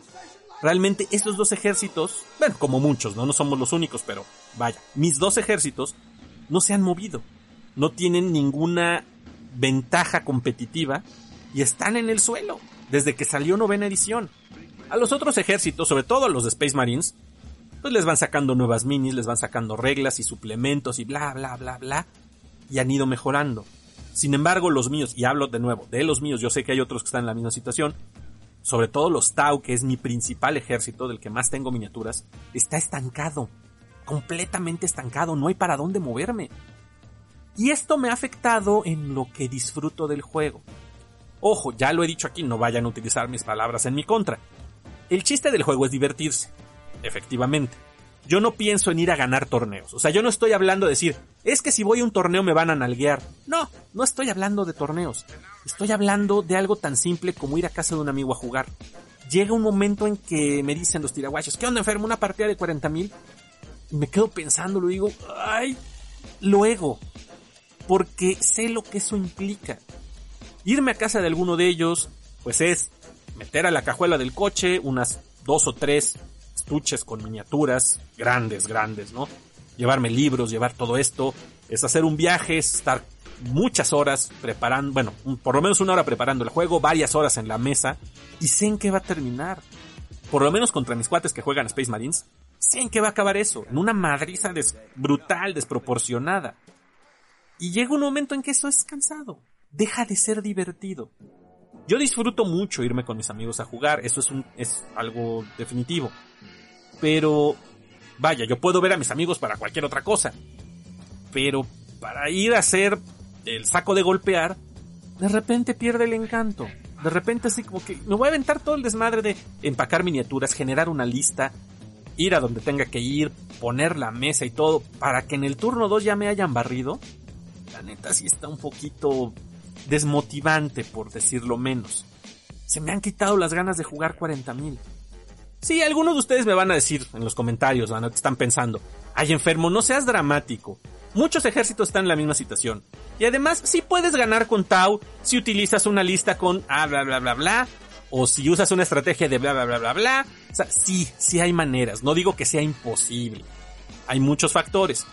Realmente estos dos ejércitos, bueno, como muchos, ¿no? No somos los únicos, pero vaya, mis dos ejércitos no se han movido. No tienen ninguna ventaja competitiva y están en el suelo desde que salió novena edición. A los otros ejércitos, sobre todo a los de Space Marines, pues les van sacando nuevas minis, les van sacando reglas y suplementos y bla, bla, bla, bla, y han ido mejorando. Sin embargo, los míos, y hablo de nuevo de los míos, yo sé que hay otros que están en la misma situación, sobre todo los Tau, que es mi principal ejército, del que más tengo miniaturas, está estancado, completamente estancado, no hay para dónde moverme. Y esto me ha afectado en lo que disfruto del juego. Ojo, ya lo he dicho aquí, no vayan a utilizar mis palabras en mi contra. El chiste del juego es divertirse efectivamente. Yo no pienso en ir a ganar torneos. O sea, yo no estoy hablando de decir, es que si voy a un torneo me van a nalguear. No, no estoy hablando de torneos. Estoy hablando de algo tan simple como ir a casa de un amigo a jugar. Llega un momento en que me dicen los tiraguachos, ¿qué onda enfermo? ¿Una partida de 40 mil? Y me quedo pensando, lo digo, ay, luego. Porque sé lo que eso implica. Irme a casa de alguno de ellos, pues es meter a la cajuela del coche unas dos o tres estuches con miniaturas grandes, grandes, ¿no? Llevarme libros, llevar todo esto, es hacer un viaje, es estar muchas horas preparando, bueno, por lo menos una hora preparando el juego, varias horas en la mesa, y sé en qué va a terminar. Por lo menos contra mis cuates que juegan Space Marines, sé en qué va a acabar eso, en una madriza brutal, desproporcionada. Y llega un momento en que eso es cansado, deja de ser divertido. Yo disfruto mucho irme con mis amigos a jugar, eso es algo definitivo. Pero, vaya, yo puedo ver a mis amigos para cualquier otra cosa. Pero para ir a hacer el saco de golpear, de repente pierde el encanto. De repente así como que me voy a aventar todo el desmadre de empacar miniaturas, generar una lista, ir a donde tenga que ir, poner la mesa y todo, para que en el turno 2 ya me hayan barrido. La neta sí está un poquito desmotivante, por decirlo menos. Se me han quitado las ganas de jugar 40.000. Sí, algunos de ustedes me van a decir en los comentarios, van a, están pensando, ay enfermo, no seas dramático. Muchos ejércitos están en la misma situación. Y además, si puedes ganar con Tau si utilizas una lista con ah, bla, bla, bla, bla, o si usas una estrategia de bla, bla, bla, bla, bla. O sea, sí, sí hay maneras. No digo que sea imposible. Hay muchos factores.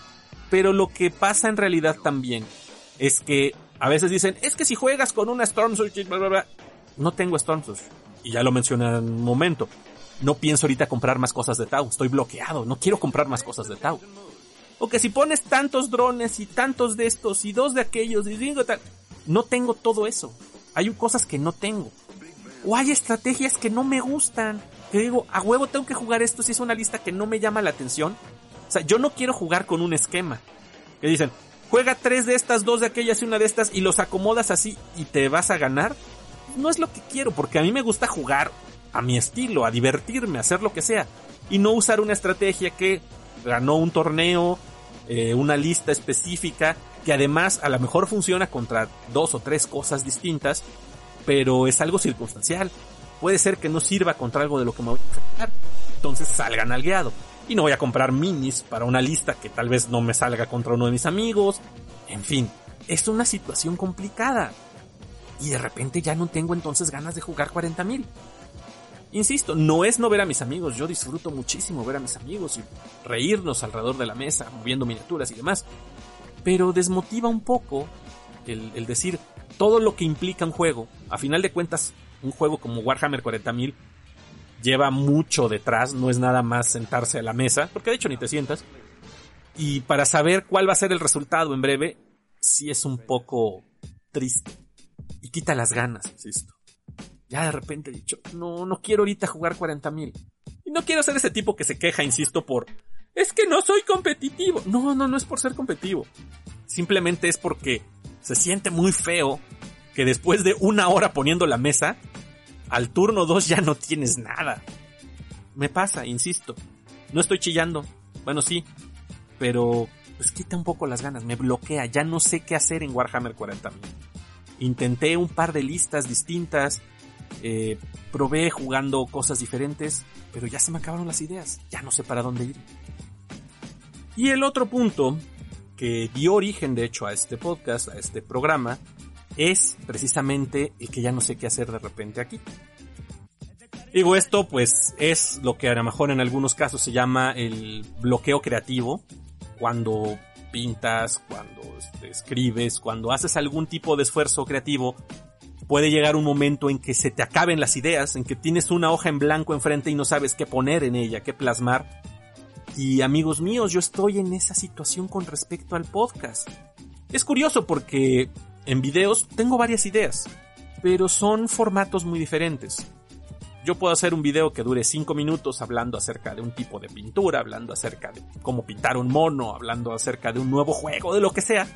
Pero lo que pasa en realidad también es que a veces dicen, es que si juegas con una Storm bla, bla, bla. No tengo Storm Y ya lo mencioné en un momento no pienso ahorita comprar más cosas de Tau, estoy bloqueado, no quiero comprar más cosas de Tau. O que si pones tantos drones y tantos de estos y dos de aquellos y digo tal, no tengo todo eso. Hay cosas que no tengo. O hay estrategias que no me gustan. Que digo, a huevo tengo que jugar esto si es una lista que no me llama la atención. O sea, yo no quiero jugar con un esquema. Que dicen, juega tres de estas, dos de aquellas y una de estas y los acomodas así y te vas a ganar. No es lo que quiero, porque a mí me gusta jugar a mi estilo, a divertirme, a hacer lo que sea. Y no usar una estrategia que ganó un torneo, eh, una lista específica, que además a lo mejor funciona contra dos o tres cosas distintas, pero es algo circunstancial. Puede ser que no sirva contra algo de lo que me voy a enfrentar. Entonces salgan al guiado. Y no voy a comprar minis para una lista que tal vez no me salga contra uno de mis amigos. En fin, es una situación complicada. y de repente ya no tengo entonces ganas de jugar 40 mil. Insisto, no es no ver a mis amigos, yo disfruto muchísimo ver a mis amigos y reírnos alrededor de la mesa, moviendo miniaturas y demás. Pero desmotiva un poco el, decir todo lo que implica un juego. A final de cuentas, un juego como Warhammer 40.000 lleva mucho detrás, no es nada más sentarse a la mesa, porque de hecho ni te sientas. Y para saber cuál va a ser el resultado en breve, sí es un poco triste. Y quita las ganas, insisto. Ya de repente he dicho, no, no quiero ahorita jugar 40 mil. Y no quiero ser ese tipo que se queja, insisto, por, es que no soy competitivo. No, no, no es por ser competitivo. Simplemente es porque se siente muy feo que después de una hora poniendo la mesa, al turno 2 ya no tienes nada. Me pasa, insisto. No estoy chillando. Bueno, sí. Pero pues quita un poco las ganas, me bloquea, ya no sé qué hacer en Warhammer 40.000. Intenté un par de listas distintas, eh, probé jugando cosas diferentes, pero ya se me acabaron las ideas, ya no sé para dónde ir. Y el otro punto que dio origen de hecho a este podcast, a este programa, es precisamente el que ya no sé qué hacer de repente aquí. Digo esto, pues es lo que a lo mejor en algunos casos se llama el bloqueo creativo, cuando pintas, cuando este, escribes, cuando haces algún tipo de esfuerzo creativo, puede llegar un momento en que se te acaben las ideas, en que tienes una hoja en blanco enfrente y no sabes qué poner en ella, qué plasmar. Y amigos míos, yo estoy en esa situación con respecto al podcast. Es curioso porque en videos tengo varias ideas, pero son formatos muy diferentes. Yo puedo hacer un video que dure 5 minutos hablando acerca de un tipo de pintura, hablando acerca de cómo pintar un mono, hablando acerca de un nuevo juego, de lo que sea.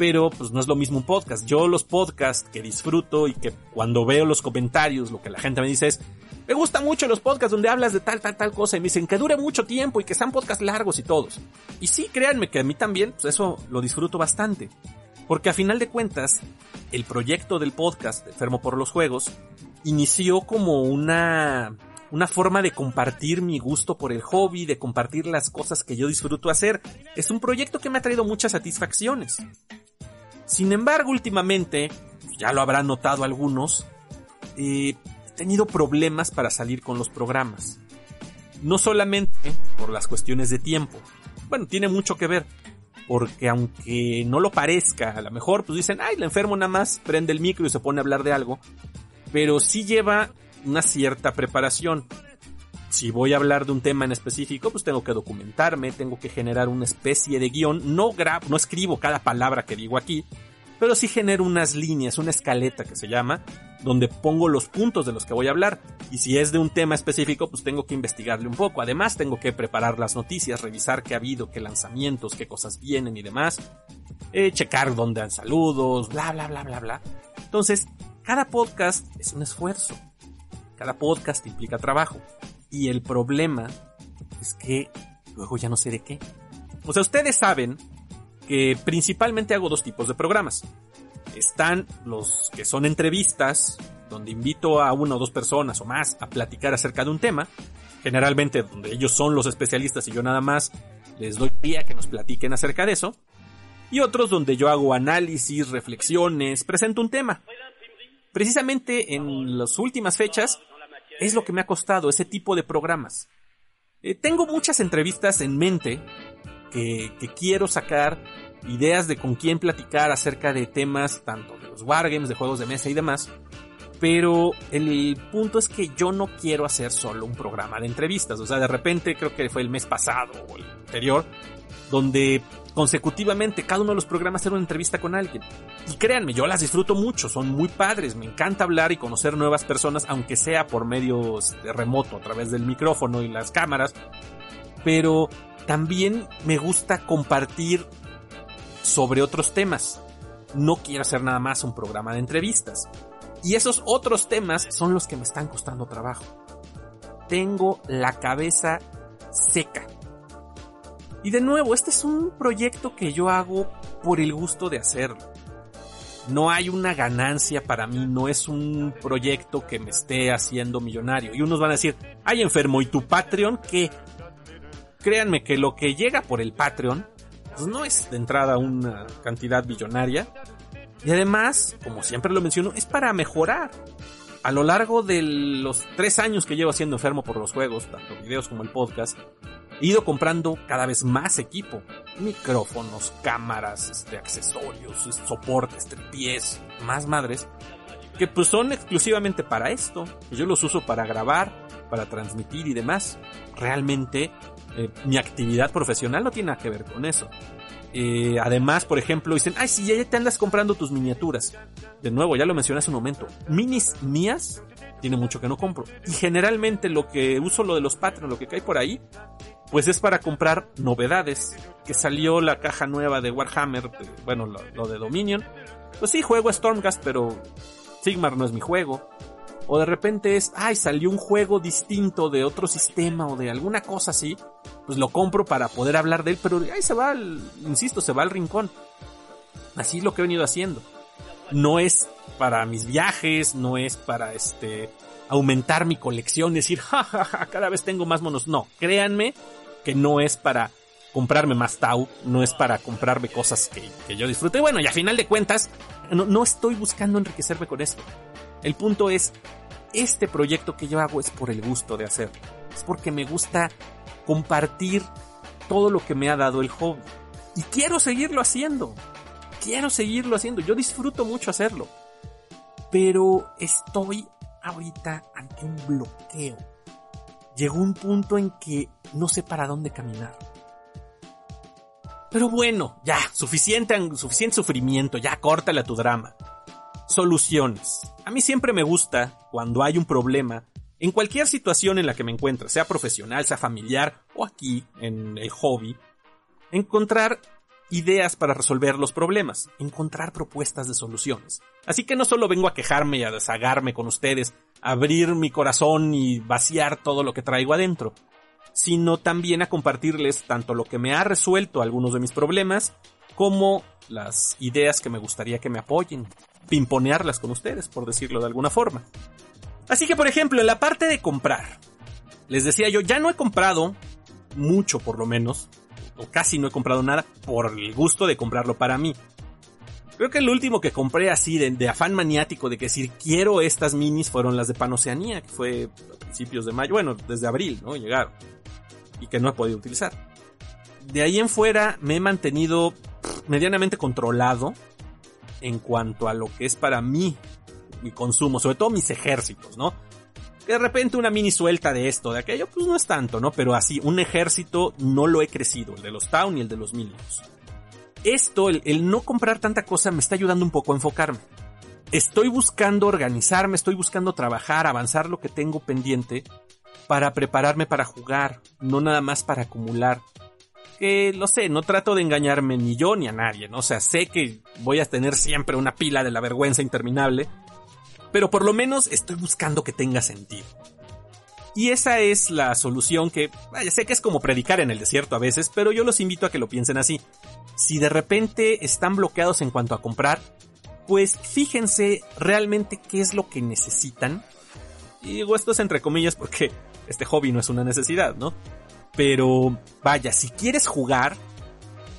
Pero pues no es lo mismo un podcast. Yo los podcasts que disfruto y que cuando veo los comentarios lo que la gente me dice es, me gustan mucho los podcasts donde hablas de tal, tal, tal cosa y me dicen que dure mucho tiempo y que sean podcasts largos y todos. Y sí, créanme que a mí también, pues eso lo disfruto bastante. Porque a final de cuentas, el proyecto del podcast Enfermo por los Juegos inició como una, una forma de compartir mi gusto por el hobby, de compartir las cosas que yo disfruto hacer. Es un proyecto que me ha traído muchas satisfacciones. Sin embargo, últimamente, ya lo habrán notado algunos, eh, he tenido problemas para salir con los programas. No solamente por las cuestiones de tiempo. Bueno, tiene mucho que ver. Porque aunque no lo parezca, a lo mejor pues dicen, ay, el enfermo nada más prende el micro y se pone a hablar de algo pero sí lleva una cierta preparación. Si voy a hablar de un tema en específico, pues tengo que documentarme, tengo que generar una especie de guion. No grabo, no escribo cada palabra que digo aquí, pero sí genero unas líneas, una escaleta que se llama, donde pongo los puntos de los que voy a hablar. Y si es de un tema específico, pues tengo que investigarle un poco. Además, tengo que preparar las noticias, revisar qué ha habido, qué lanzamientos, qué cosas vienen y demás. Eh, checar dónde han saludos, bla, bla, bla, bla, bla. Entonces, cada podcast es un esfuerzo. Cada podcast implica trabajo. Y el problema es que luego ya no sé de qué. O sea, ustedes saben que principalmente hago dos tipos de programas. Están los que son entrevistas, donde invito a una o dos personas o más a platicar acerca de un tema. Generalmente donde ellos son los especialistas y yo nada más les doy pie a que nos platiquen acerca de eso. Y otros donde yo hago análisis, reflexiones, presento un tema precisamente en las últimas fechas es lo que me ha costado ese tipo de programas. Eh, tengo muchas entrevistas en mente que, que, quiero sacar, ideas de con quién platicar acerca de temas tanto de los wargames, de juegos de mesa y demás. Pero el punto es que yo no quiero hacer solo un programa de entrevistas. O sea, de repente creo que fue el mes pasado o el anterior, donde consecutivamente cada uno de los programas era una entrevista con alguien. Y créanme, yo las disfruto mucho, son muy padres, me encanta hablar y conocer nuevas personas, aunque sea por medios de remoto, a través del micrófono y las cámaras. Pero también me gusta compartir sobre otros temas. No quiero hacer nada más un programa de entrevistas. Y esos otros temas son los que me están costando trabajo. Tengo la cabeza seca y de nuevo, este es un proyecto que yo hago por el gusto de hacerlo. No hay una ganancia para mí, no es un proyecto que me esté haciendo millonario. Y unos van a decir, ay enfermo, ¿y tu Patreon qué? Créanme que lo que llega por el Patreon, pues no es de entrada una cantidad billonaria, Y además, como siempre lo menciono, es para mejorar. A lo largo de los tres años que llevo siendo enfermo por los juegos, tanto videos como el podcast, he ido comprando cada vez más equipo. Micrófonos, cámaras, este, accesorios, soportes, tripiés, más madres. Que pues son exclusivamente para esto. Yo los uso para grabar, para transmitir y demás. Realmente eh, mi actividad profesional no tiene nada que ver con eso. Eh, además, por ejemplo, dicen, ay, si ya te andas comprando tus miniaturas. De nuevo, ya lo mencioné hace un momento. Minis mías, tiene mucho que no compro. Y generalmente lo que uso, lo de los Patreon, lo que cae por ahí, pues es para comprar novedades. Que salió la caja nueva de Warhammer, bueno, lo, lo de Dominion. Pues sí, juego Stormcast, pero Sigmar no es mi juego. O de repente es, ay, salió un juego distinto de otro sistema o de alguna cosa así. Pues lo compro para poder hablar de él, pero ahí se va, al, insisto, se va al rincón. Así es lo que he venido haciendo. No es para mis viajes, no es para este aumentar mi colección, decir, jajaja, cada vez tengo más monos. No, créanme que no es para comprarme más Tau, no es para comprarme cosas que, que yo disfrute. Bueno, y a final de cuentas, no, no estoy buscando enriquecerme con esto. El punto es este proyecto que yo hago es por el gusto de hacer. Es porque me gusta compartir todo lo que me ha dado el hobby. Y quiero seguirlo haciendo. Quiero seguirlo haciendo. Yo disfruto mucho hacerlo. Pero estoy ahorita ante un bloqueo. Llegó un punto en que no sé para dónde caminar. Pero bueno, ya, suficiente, suficiente sufrimiento, ya córtale a tu drama. Soluciones. A mí siempre me gusta, cuando hay un problema, en cualquier situación en la que me encuentre, sea profesional, sea familiar o aquí, en el hobby, encontrar ideas para resolver los problemas, encontrar propuestas de soluciones. Así que no solo vengo a quejarme y a desagarme con ustedes, abrir mi corazón y vaciar todo lo que traigo adentro, sino también a compartirles tanto lo que me ha resuelto algunos de mis problemas, como las ideas que me gustaría que me apoyen, pimponearlas con ustedes, por decirlo de alguna forma. Así que, por ejemplo, en la parte de comprar, les decía yo, ya no he comprado mucho por lo menos, o casi no he comprado nada, por el gusto de comprarlo para mí. Creo que el último que compré así de, afán maniático de que decir quiero estas minis fueron las de Panoceanía, que fue a principios de mayo, bueno, desde abril, ¿no? Llegaron. Y que no he podido utilizar. De ahí en fuera me he mantenido medianamente controlado en cuanto a lo que es para mí mi consumo, sobre todo mis ejércitos, ¿no? Que de repente una mini suelta de esto, de aquello, pues no es tanto, ¿no? Pero así, un ejército no lo he crecido, el de los Town y el de los Minions. Esto, el, el no comprar tanta cosa, me está ayudando un poco a enfocarme. Estoy buscando organizarme, estoy buscando trabajar, avanzar lo que tengo pendiente para prepararme para jugar, no nada más para acumular que lo sé, no trato de engañarme ni yo ni a nadie, ¿no? O sea, sé que voy a tener siempre una pila de la vergüenza interminable, pero por lo menos estoy buscando que tenga sentido. Y esa es la solución que, vaya, sé que es como predicar en el desierto a veces, pero yo los invito a que lo piensen así. Si de repente están bloqueados en cuanto a comprar, pues fíjense realmente qué es lo que necesitan. Y digo esto es entre comillas porque este hobby no es una necesidad, ¿no? Pero vaya, si quieres jugar,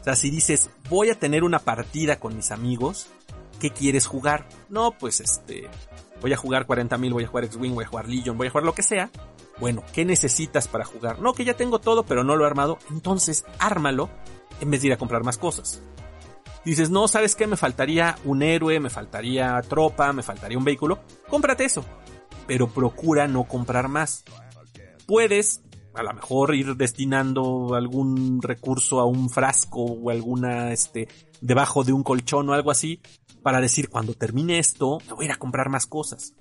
o sea, si dices, voy a tener una partida con mis amigos, ¿qué quieres jugar? No, pues este, voy a jugar 40.000, voy a jugar X-Wing, voy a jugar Legion, voy a jugar lo que sea. Bueno, ¿qué necesitas para jugar? No, que ya tengo todo, pero no lo he armado. Entonces, ármalo en vez de ir a comprar más cosas. Dices, no, ¿sabes qué? Me faltaría un héroe, me faltaría tropa, me faltaría un vehículo. Cómprate eso. Pero procura no comprar más. Puedes a lo mejor ir destinando algún recurso a un frasco o alguna, este, debajo de un colchón o algo así, para decir cuando termine esto, me voy a ir a comprar más cosas.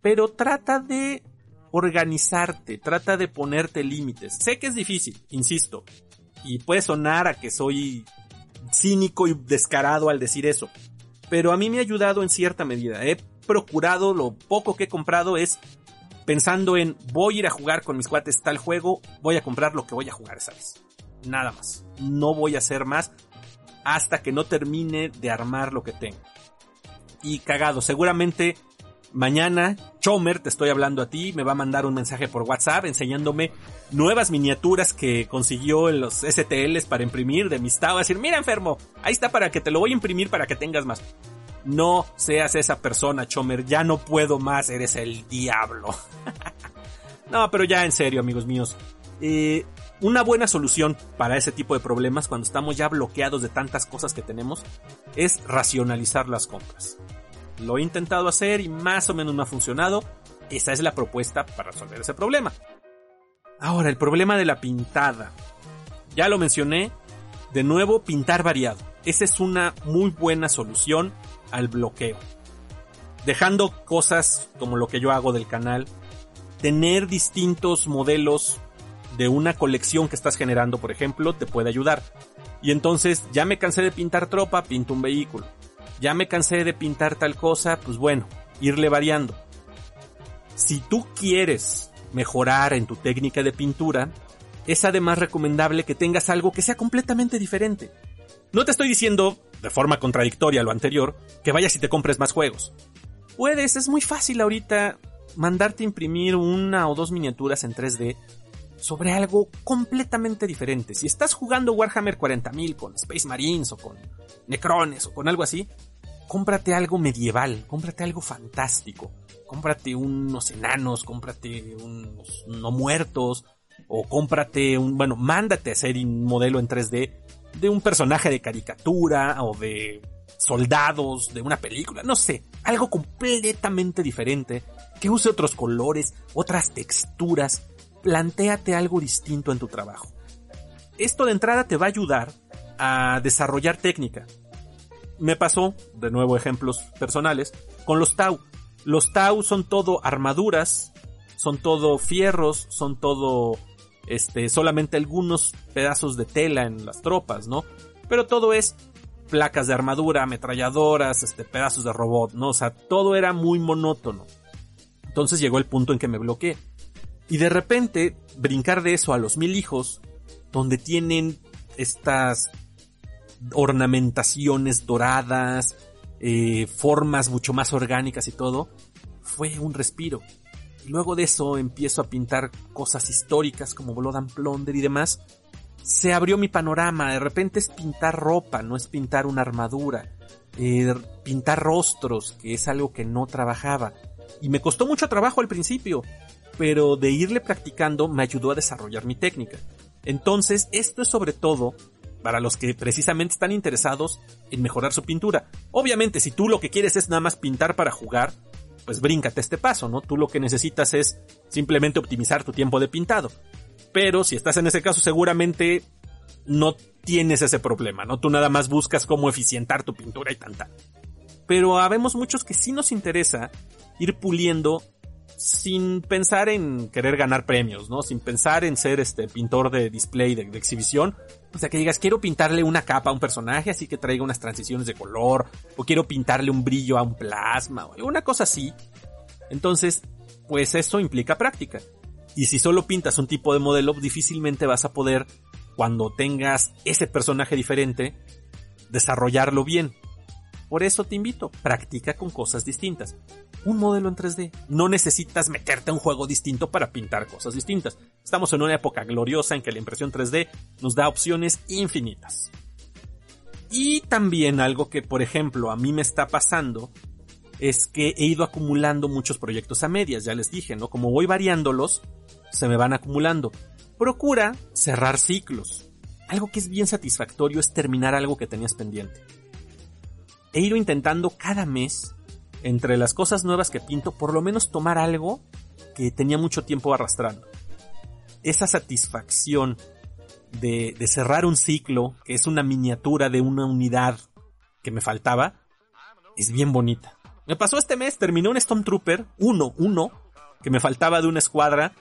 Pero trata de organizarte, trata de ponerte límites. Sé que es difícil, insisto, y puede sonar a que soy cínico y descarado al decir eso, pero a mí me ha ayudado en cierta medida. He procurado, lo poco que he comprado es pensando en voy a ir a jugar con mis cuates tal juego, voy a comprar lo que voy a jugar esa vez. Nada más. No voy a hacer más hasta que no termine de armar lo que tengo. Y cagado, seguramente mañana Chomer, te estoy hablando a ti, me va a mandar un mensaje por WhatsApp enseñándome nuevas miniaturas que consiguió en los STLs para imprimir de mis Tau. A decir, mira enfermo, ahí está para que te lo voy a imprimir para que tengas más. No seas esa persona, Chomer. Ya no puedo más. Eres el diablo. no, pero ya en serio, amigos míos. Eh, una buena solución para ese tipo de problemas cuando estamos ya bloqueados de tantas cosas que tenemos es racionalizar las compras. Lo he intentado hacer y más o menos me ha funcionado. Esa es la propuesta para resolver ese problema. Ahora, el problema de la pintada. Ya lo mencioné. De nuevo, pintar variado. Esa es una muy buena solución al bloqueo. Dejando cosas como lo que yo hago del canal. Tener distintos modelos de una colección que estás generando, por ejemplo, te puede ayudar. Y entonces, ya me cansé de pintar tropa, pinto un vehículo. Ya me cansé de pintar tal cosa, pues bueno, irle variando. Si tú quieres mejorar en tu técnica de pintura, es además recomendable que tengas algo que sea completamente diferente. No te estoy diciendo, de forma contradictoria a lo anterior, que vayas y te compres más juegos. Puedes, es muy fácil ahorita mandarte imprimir una o dos miniaturas en 3D sobre algo completamente diferente. Si estás jugando Warhammer 40.000 con Space Marines o con Necrones o con algo así, cómprate algo medieval, cómprate algo fantástico, cómprate unos enanos, cómprate unos no muertos, o cómprate un, bueno, mándate a hacer un modelo en 3D de un personaje de caricatura o de soldados de una película, no sé, algo completamente diferente, que use otros colores, otras texturas, plantéate algo distinto en tu trabajo. Esto de entrada te va a ayudar a desarrollar técnica. Me pasó, de nuevo ejemplos personales, con los Tau. Los Tau son todo armaduras, son todo fierros, son todo, este, solamente algunos pedazos de tela en las tropas, ¿no? Pero todo es placas de armadura, ametralladoras, este, pedazos de robot, ¿no? O sea, todo era muy monótono. Entonces llegó el punto en que me bloqueé. Y de repente, brincar de eso a los mil hijos, donde tienen estas ornamentaciones doradas, eh, formas mucho más orgánicas y todo, fue un respiro. Luego de eso empiezo a pintar cosas históricas como Blood and Plunder y demás. Se abrió mi panorama, de repente es pintar ropa, no es pintar una armadura. Eh, pintar rostros, que es algo que no trabajaba. Y me costó mucho trabajo al principio, pero de irle practicando me ayudó a desarrollar mi técnica. Entonces, esto es sobre todo para los que precisamente están interesados en mejorar su pintura. Obviamente, si tú lo que quieres es nada más pintar para jugar, pues bríncate este paso, ¿no? Tú lo que necesitas es simplemente optimizar tu tiempo de pintado. Pero si estás en ese caso, seguramente no tienes ese problema, ¿no? Tú nada más buscas cómo eficientar tu pintura y tanta. Pero habemos muchos que sí nos interesa ir puliendo sin pensar en querer ganar premios, ¿no? Sin pensar en ser este pintor de display, de, exhibición. O sea, que digas, quiero pintarle una capa a un personaje así que traiga unas transiciones de color, o quiero pintarle un brillo a un plasma, o alguna cosa así. Entonces, pues eso implica práctica. Y si solo pintas un tipo de modelo, difícilmente vas a poder, cuando tengas ese personaje diferente, desarrollarlo bien. Por eso te invito, practica con cosas distintas un modelo en 3D. No necesitas meterte a un juego distinto para pintar cosas distintas. Estamos en una época gloriosa en que la impresión 3D nos da opciones infinitas. Y también algo que, por ejemplo, a mí me está pasando es que he ido acumulando muchos proyectos a medias, ya les dije, ¿no? Como voy variándolos, se me van acumulando. Procura cerrar ciclos. Algo que es bien satisfactorio es terminar algo que tenías pendiente. He ido intentando cada mes entre las cosas nuevas que pinto, por lo menos tomar algo que tenía mucho tiempo arrastrando. Esa satisfacción de, cerrar un ciclo, que es una miniatura de una unidad que me faltaba, es bien bonita. Me pasó este mes, terminé un Stormtrooper, uno, uno, que me faltaba de una escuadra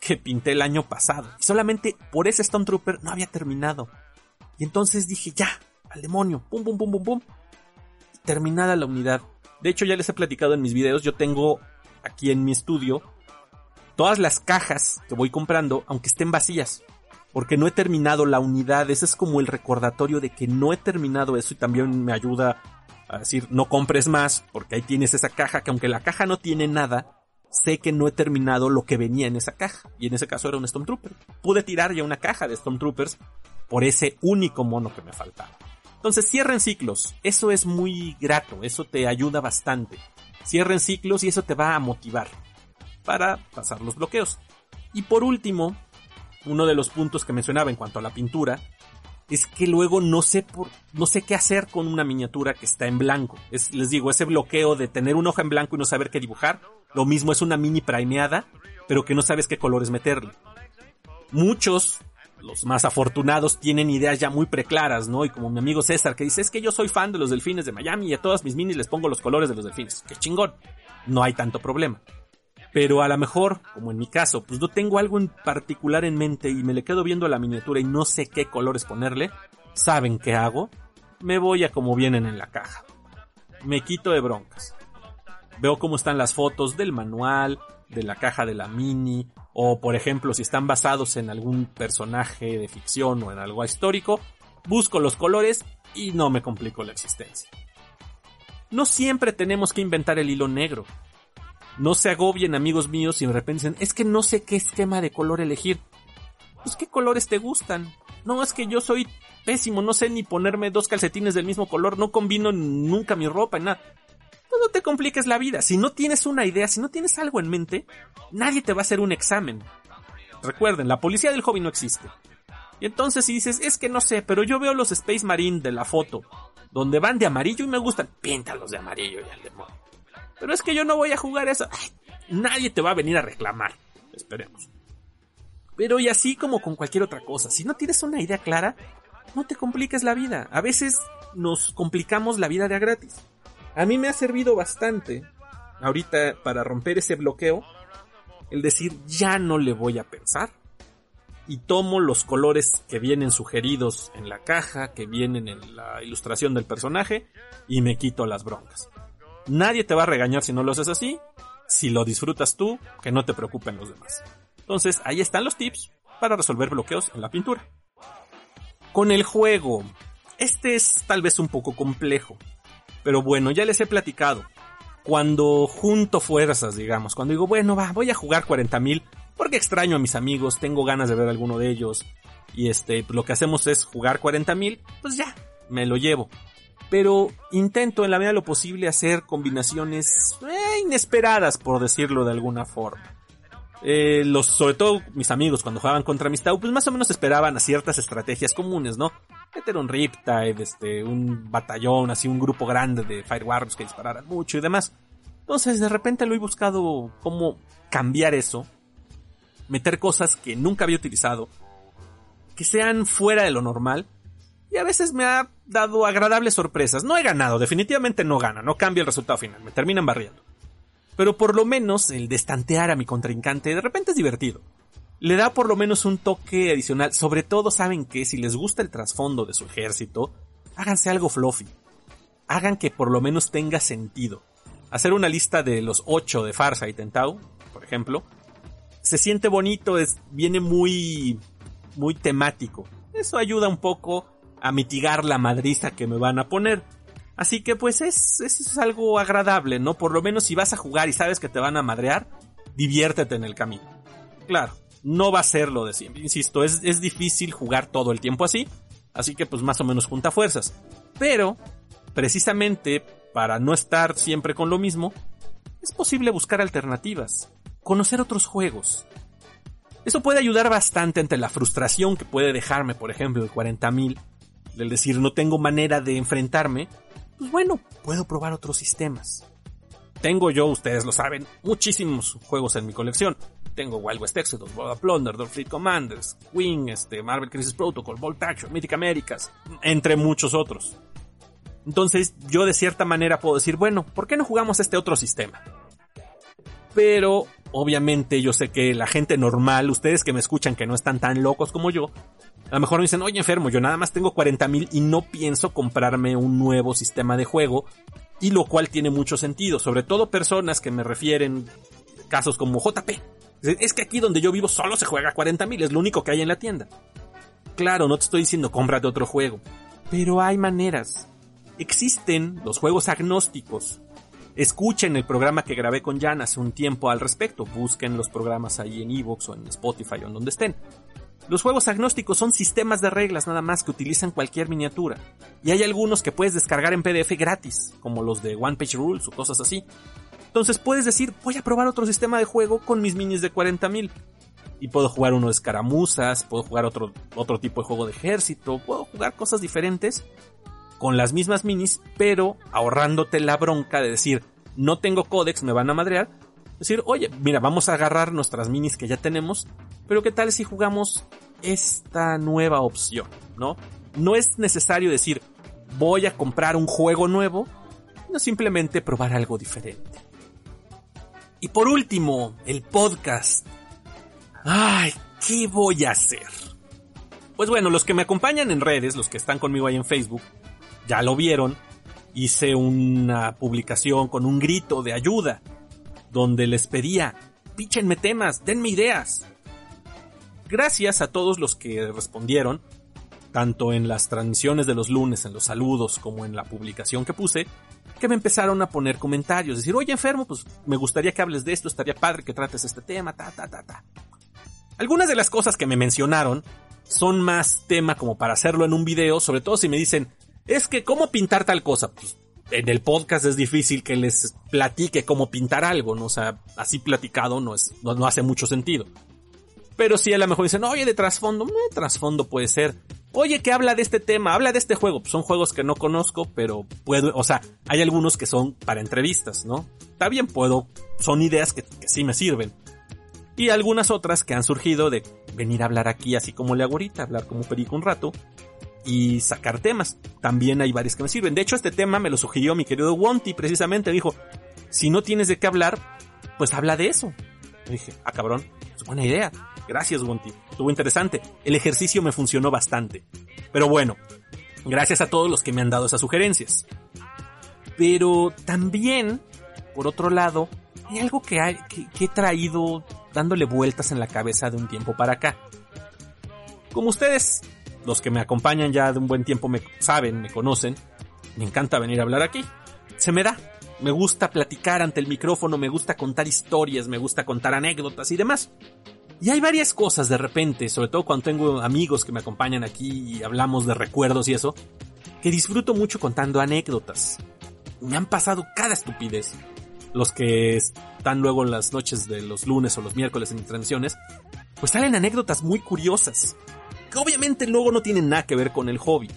que pinté el año pasado. Y solamente por ese Stormtrooper no había terminado. Y entonces dije, ya, al demonio, pum, pum, pum, pum, pum. Terminada la unidad. De hecho, ya les he platicado en mis videos, yo tengo aquí en mi estudio todas las cajas que voy comprando, aunque estén vacías. Porque no he terminado la unidad. Ese es como el recordatorio de que no he terminado eso y también me ayuda a decir no compres más porque ahí tienes esa caja que aunque la caja no tiene nada, sé que no he terminado lo que venía en esa caja. Y en ese caso era un Stormtrooper. Pude tirar ya una caja de Stormtroopers por ese único mono que me faltaba. Entonces cierren ciclos, eso es muy grato, eso te ayuda bastante. Cierren ciclos y eso te va a motivar para pasar los bloqueos. Y por último, uno de los puntos que mencionaba en cuanto a la pintura es que luego no sé por, no sé qué hacer con una miniatura que está en blanco. Es, les digo, ese bloqueo de tener una hoja en blanco y no saber qué dibujar, lo mismo es una mini primeada, pero que no sabes qué colores meterle. Muchos los más afortunados tienen ideas ya muy preclaras, ¿no? Y como mi amigo César que dice, es que yo soy fan de los delfines de Miami y a todas mis minis les pongo los colores de los delfines. ¡Qué chingón! No hay tanto problema. Pero a lo mejor, como en mi caso, pues no tengo algo en particular en mente y me le quedo viendo la miniatura y no sé qué colores ponerle, ¿saben qué hago? Me voy a como vienen en la caja. Me quito de broncas. Veo cómo están las fotos del manual, de la caja de la mini, o por ejemplo si están basados en algún personaje de ficción o en algo histórico, busco los colores y no me complico la existencia. No siempre tenemos que inventar el hilo negro. No se agobien amigos míos si de repente dicen, es que no sé qué esquema de color elegir. Pues qué colores te gustan. No, es que yo soy pésimo, no sé ni ponerme dos calcetines del mismo color, no combino nunca mi ropa, nada no te compliques la vida. Si no tienes una idea, si no tienes algo en mente, nadie te va a hacer un examen. Recuerden, la policía del hobby no existe. Y entonces si dices, es que no sé, pero yo veo los Space Marine de la foto, donde van de amarillo y me gustan, píntalos de amarillo y al demonio. Pero es que yo no voy a jugar eso. nadie te va a venir a reclamar. Esperemos. Pero y así como con cualquier otra cosa, si no tienes una idea clara, no te compliques la vida. A veces nos complicamos la vida de a gratis. A mí me ha servido bastante, ahorita para romper ese bloqueo, el decir ya no le voy a pensar. Y tomo los colores que vienen sugeridos en la caja, que vienen en la ilustración del personaje, y me quito las broncas. Nadie te va a regañar si no lo haces así. Si lo disfrutas tú, que no te preocupen los demás. Entonces, ahí están los tips para resolver bloqueos en la pintura. Con el juego. Este es tal vez un poco complejo. Pero bueno, ya les he platicado. Cuando junto fuerzas, digamos, cuando digo, bueno, va, voy a jugar 40.000 porque extraño a mis amigos, tengo ganas de ver alguno de ellos, y este, lo que hacemos es jugar 40.000, pues ya, me lo llevo. Pero intento en la medida de lo posible hacer combinaciones eh, inesperadas, por decirlo de alguna forma. Eh, los, sobre todo mis amigos cuando jugaban contra Mistau, pues más o menos esperaban a ciertas estrategias comunes, ¿no? Meter un Riptide, este, un batallón, así un grupo grande de Fire Warriors que dispararan mucho y demás. Entonces de repente lo he buscado cómo cambiar eso, meter cosas que nunca había utilizado, que sean fuera de lo normal, y a veces me ha dado agradables sorpresas. No he ganado, definitivamente no gana, no cambia el resultado final, me terminan barriendo. Pero por lo menos el destantear a mi contrincante de repente es divertido le da por lo menos un toque adicional. Sobre todo saben que si les gusta el trasfondo de su ejército, háganse algo fluffy. Hagan que por lo menos tenga sentido. Hacer una lista de los 8 de Farsa y Tentau, por ejemplo, se siente bonito, es, viene muy, muy temático. Eso ayuda un poco a mitigar la madriza que me van a poner. Así que pues es, es algo agradable, ¿no? Por lo menos si vas a jugar y sabes que te van a madrear, diviértete en el camino. Claro, no va a ser lo de siempre. Insisto, es, es difícil jugar todo el tiempo así, así que pues más o menos junta fuerzas. Pero, precisamente para no estar siempre con lo mismo, es posible buscar alternativas, conocer otros juegos. Eso puede ayudar bastante ante la frustración que puede dejarme, por ejemplo, el 40.000, del decir no tengo manera de enfrentarme, pues bueno, puedo probar otros sistemas. Tengo yo, ustedes lo saben, muchísimos juegos en mi colección. Tengo Wild West Exodus, World of Plunder, Fleet Commanders, Wing, este, Marvel Crisis Protocol, Bolt Action, Mythic Americas, entre muchos otros. Entonces, yo de cierta manera puedo decir, bueno, ¿por qué no jugamos este otro sistema? Pero, obviamente, yo sé que la gente normal, ustedes que me escuchan que no están tan locos como yo, a lo mejor me dicen, oye enfermo, yo nada más tengo 40 mil y no pienso comprarme un nuevo sistema de juego, y lo cual tiene mucho sentido, sobre todo personas que me refieren casos como JP, es que aquí donde yo vivo solo se juega 40 mil, es lo único que hay en la tienda. Claro, no te estoy diciendo cómprate otro juego, pero hay maneras. Existen los juegos agnósticos. Escuchen el programa que grabé con Jan hace un tiempo al respecto. Busquen los programas ahí en Evox o en Spotify o en donde estén. Los juegos agnósticos son sistemas de reglas nada más que utilizan cualquier miniatura. Y hay algunos que puedes descargar en PDF gratis, como los de One Page Rules o cosas así. Entonces puedes decir, voy a probar otro sistema de juego con mis minis de 40.000. Y puedo jugar uno de escaramuzas, puedo jugar otro, otro tipo de juego de ejército, puedo jugar cosas diferentes con las mismas minis, pero ahorrándote la bronca de decir, no tengo códex, me van a madrear. Decir, oye, mira, vamos a agarrar nuestras minis que ya tenemos, pero ¿qué tal si jugamos esta nueva opción? ¿No? No es necesario decir, voy a comprar un juego nuevo, no simplemente probar algo diferente. Y por último, el podcast. Ay, ¿qué voy a hacer? Pues bueno, los que me acompañan en redes, los que están conmigo ahí en Facebook, ya lo vieron, hice una publicación con un grito de ayuda, donde les pedía, píchenme temas, denme ideas. Gracias a todos los que respondieron, tanto en las transmisiones de los lunes, en los saludos, como en la publicación que puse, que me empezaron a poner comentarios, decir, oye enfermo, pues me gustaría que hables de esto, estaría padre que trates este tema, ta, ta, ta, ta. Algunas de las cosas que me mencionaron son más tema como para hacerlo en un video, sobre todo si me dicen, es que cómo pintar tal cosa. Pues, en el podcast es difícil que les platique cómo pintar algo, ¿no? O sea, así platicado no es, no, hace mucho sentido. Pero si a lo mejor dicen, oye, de trasfondo, de trasfondo puede ser. Oye, que habla de este tema, habla de este juego. Son juegos que no conozco, pero puedo, o sea, hay algunos que son para entrevistas, ¿no? Está bien, puedo, son ideas que, sí me sirven. Y algunas otras que han surgido de venir a hablar aquí así como le hago ahorita, hablar como perico un rato, y sacar temas. También hay varios que me sirven. De hecho, este tema me lo sugirió mi querido Wonty, precisamente. Dijo, si no tienes de qué hablar, pues habla de eso. dije, ah cabrón, es buena idea. Gracias, Wonty. Estuvo interesante. El ejercicio me funcionó bastante. Pero bueno, gracias a todos los que me han dado esas sugerencias. Pero también, por otro lado, hay algo que, que he traído dándole vueltas en la cabeza de un tiempo para acá. Como ustedes los que me acompañan ya de un buen tiempo me saben, me conocen, me encanta venir a hablar aquí. Se me da. Me gusta platicar ante el micrófono, me gusta contar historias, me gusta contar anécdotas y demás. Y hay varias cosas de repente, sobre todo cuando tengo amigos que me acompañan aquí y hablamos de recuerdos y eso, que disfruto mucho contando anécdotas. Me han pasado cada estupidez. Los que están luego en las noches de los lunes o los miércoles en transmisiones, pues salen anécdotas muy curiosas obviamente luego no tienen nada que ver con el hobby.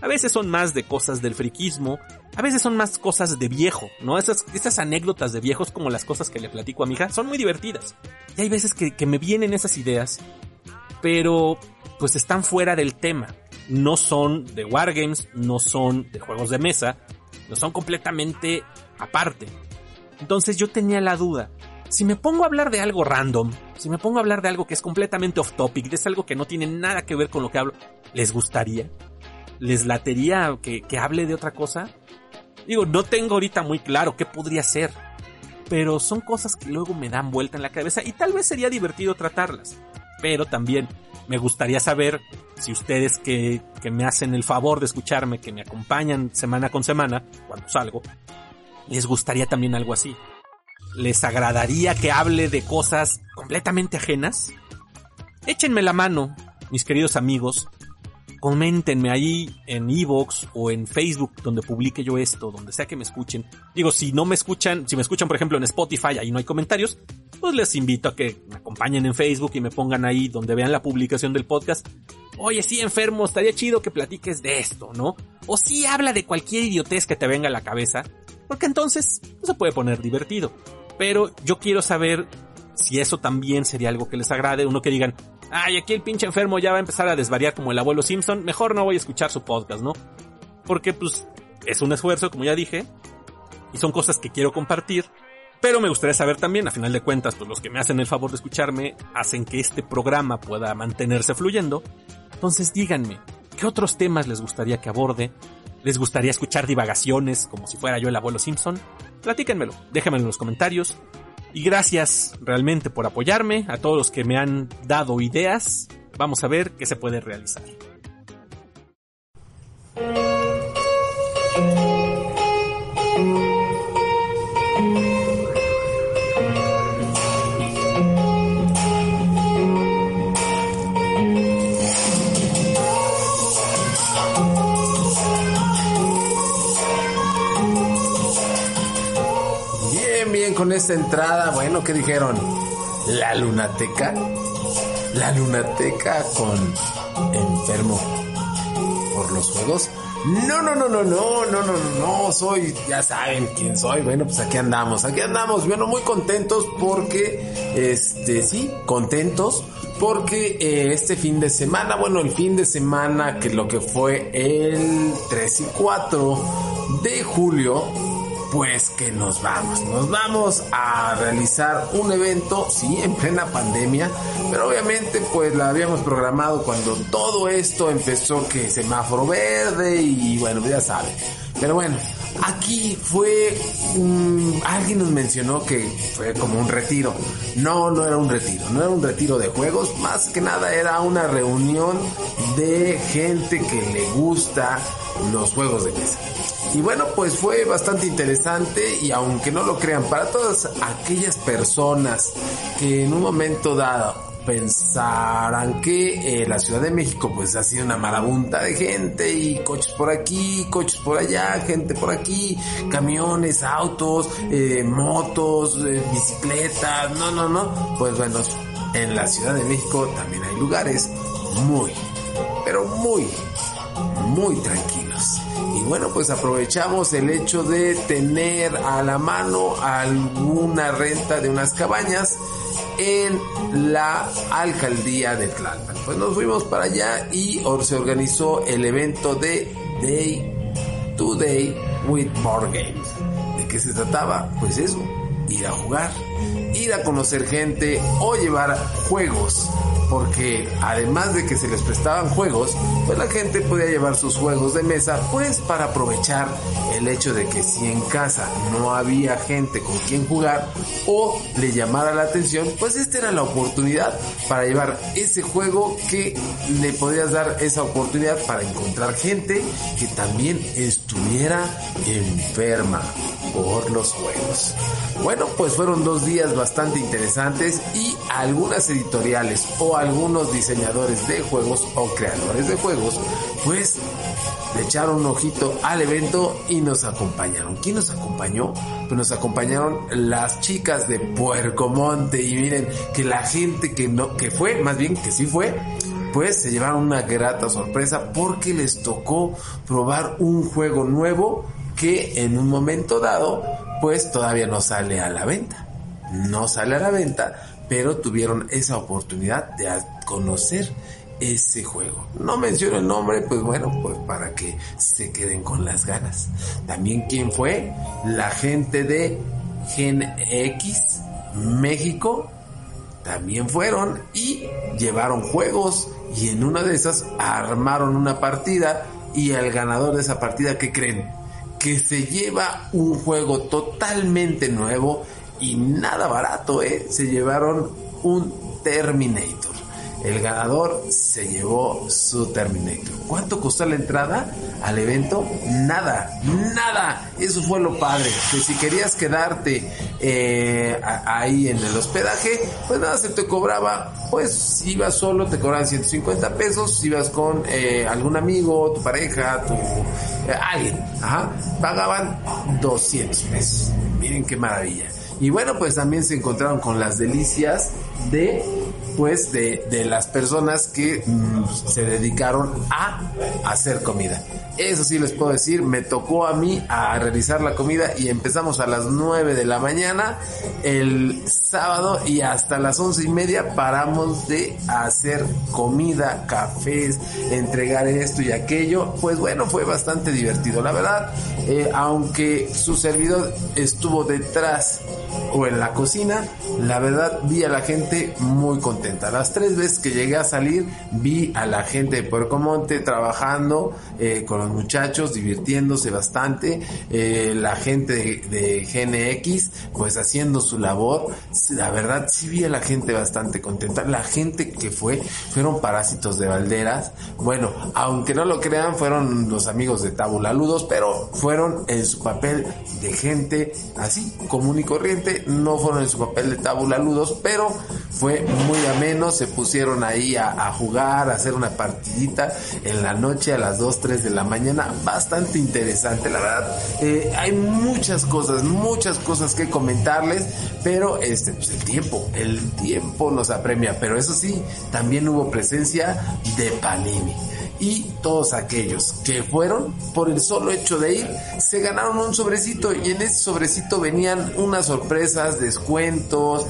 A veces son más de cosas del friquismo, a veces son más cosas de viejo, ¿no? Esas, esas anécdotas de viejos como las cosas que le platico a mi hija son muy divertidas. Y hay veces que, me vienen esas ideas, pero pues están fuera del tema. No son de wargames, no son de juegos de mesa, no son completamente aparte. Entonces yo tenía la duda, si me pongo a hablar de algo random, si me pongo a hablar de algo que es completamente off topic, es algo que no tiene nada que ver con lo que hablo, ¿les gustaría? ¿Les latería que, que hable de otra cosa? Digo, no tengo ahorita muy claro qué podría ser, pero son cosas que luego me dan vuelta en la cabeza y tal vez sería divertido tratarlas. Pero también me gustaría saber si ustedes que, que me hacen el favor de escucharme, que me acompañan semana con semana, cuando salgo, les gustaría también algo así les agradaría que hable de cosas completamente ajenas? Échenme la mano, mis queridos amigos. Coméntenme ahí en Evox o en Facebook donde publique yo esto, donde sea que me escuchen. Digo, si no me escuchan, si me escuchan por ejemplo en Spotify, ahí no hay comentarios, pues les invito a que me acompañen en Facebook y me pongan ahí donde vean la publicación del podcast. Oye, sí, enfermo, estaría chido que platiques de esto, ¿no? O sí habla de cualquier idiotez que te venga a la cabeza, porque entonces no se puede poner divertido. Pero yo quiero saber si eso también sería algo que les agrade, uno que digan, ay, aquí el pinche enfermo ya va a empezar a desvariar como el abuelo Simpson, mejor no voy a escuchar su podcast, ¿no? Porque pues es un esfuerzo, como ya dije, y son cosas que quiero compartir, pero me gustaría saber también, a final de cuentas, pues los que me hacen el favor de escucharme hacen que este programa pueda mantenerse fluyendo. Entonces díganme, ¿qué otros temas les gustaría que aborde? ¿Les gustaría escuchar divagaciones como si fuera yo el abuelo Simpson? Platíquenmelo, déjenmelo en los comentarios. Y gracias realmente por apoyarme, a todos los que me han dado ideas. Vamos a ver qué se puede realizar. Con esta entrada, bueno, ¿qué dijeron? La lunateca. La lunateca con enfermo por los juegos. No, no, no, no, no, no, no, no, soy, ya saben quién soy. Bueno, pues aquí andamos, aquí andamos, bueno, muy contentos porque, este, sí, contentos porque eh, este fin de semana, bueno, el fin de semana que lo que fue el 3 y 4 de julio, pues que nos vamos, nos vamos a realizar un evento, sí, en plena pandemia, pero obviamente pues la habíamos programado cuando todo esto empezó que semáforo verde y bueno, ya saben. Pero bueno, aquí fue alguien nos mencionó que fue como un retiro. No, no era un retiro, no era un retiro de juegos, más que nada era una reunión de gente que le gusta los juegos de mesa. Y bueno, pues fue bastante interesante y aunque no lo crean, para todas aquellas personas que en un momento dado pensarán que eh, la Ciudad de México pues ha sido una marabunta de gente y coches por aquí, coches por allá, gente por aquí, camiones, autos, eh, motos, eh, bicicletas, no, no, no. Pues bueno, en la Ciudad de México también hay lugares muy, pero muy, muy tranquilos. Y bueno, pues aprovechamos el hecho de tener a la mano alguna renta de unas cabañas en la alcaldía de Tlalpan. Pues nos fuimos para allá y se organizó el evento de Day to Day with More Games. ¿De qué se trataba? Pues eso, ir a jugar, ir a conocer gente o llevar juegos porque además de que se les prestaban juegos, pues la gente podía llevar sus juegos de mesa, pues para aprovechar el hecho de que si en casa no había gente con quien jugar o le llamara la atención, pues esta era la oportunidad para llevar ese juego que le podías dar esa oportunidad para encontrar gente que también estuviera enferma por los juegos. Bueno, pues fueron dos días bastante interesantes y algunas editoriales o algunos diseñadores de juegos o creadores de juegos, pues le echaron un ojito al evento y nos acompañaron. ¿Quién nos acompañó? Pues nos acompañaron las chicas de Puerco Monte y miren que la gente que no, que fue, más bien que sí fue, pues se llevaron una grata sorpresa porque les tocó probar un juego nuevo que en un momento dado pues todavía no sale a la venta. No sale a la venta, pero tuvieron esa oportunidad de conocer ese juego. No menciono el nombre, pues bueno, pues para que se queden con las ganas. También quién fue la gente de Gen X México también fueron y llevaron juegos y en una de esas armaron una partida y el ganador de esa partida, ¿qué creen? Que se lleva un juego totalmente nuevo y nada barato, ¿eh? Se llevaron un Terminator. El ganador se llevó su Terminator. ¿Cuánto costó la entrada al evento? Nada, nada. Eso fue lo padre. Que si querías quedarte eh, ahí en el hospedaje, pues nada, se te cobraba. Pues si ibas solo te cobraban 150 pesos. Si ibas con eh, algún amigo, tu pareja, tu alguien, pagaban 200 pesos. Miren qué maravilla. Y bueno, pues también se encontraron con las delicias de pues de, de las personas que mm, se dedicaron a hacer comida. Eso sí les puedo decir, me tocó a mí a realizar la comida y empezamos a las 9 de la mañana el sábado y hasta las once y media paramos de hacer comida, cafés, entregar esto y aquello. Pues bueno, fue bastante divertido. La verdad, eh, aunque su servidor estuvo detrás o en la cocina, la verdad vi a la gente muy contenta. Las tres veces que llegué a salir, vi a la gente de Puerco Monte trabajando eh, con los muchachos, divirtiéndose bastante. Eh, la gente de, GNX, pues haciendo su labor. La verdad sí vi a la gente bastante contenta. La gente que fue fueron parásitos de Valderas. Bueno, aunque no lo crean, fueron los amigos de Tabula Ludos, pero fueron en su papel de gente así, común y corriente. No fueron en su papel de Tabula Ludos, pero fue muy ameno. Se pusieron ahí a, jugar, a hacer una partidita en la noche a las 2, 3 de la mañana. Bastante interesante, la verdad. Eh, hay muchas cosas, muchas cosas que comentarles, pero este, pues el tiempo, el tiempo nos apremia. Pero eso sí, también hubo presencia de Panini y todos aquellos que fueron por el solo hecho de ir se ganaron un sobrecito. Y en ese sobrecito venían unas sorpresas, descuentos,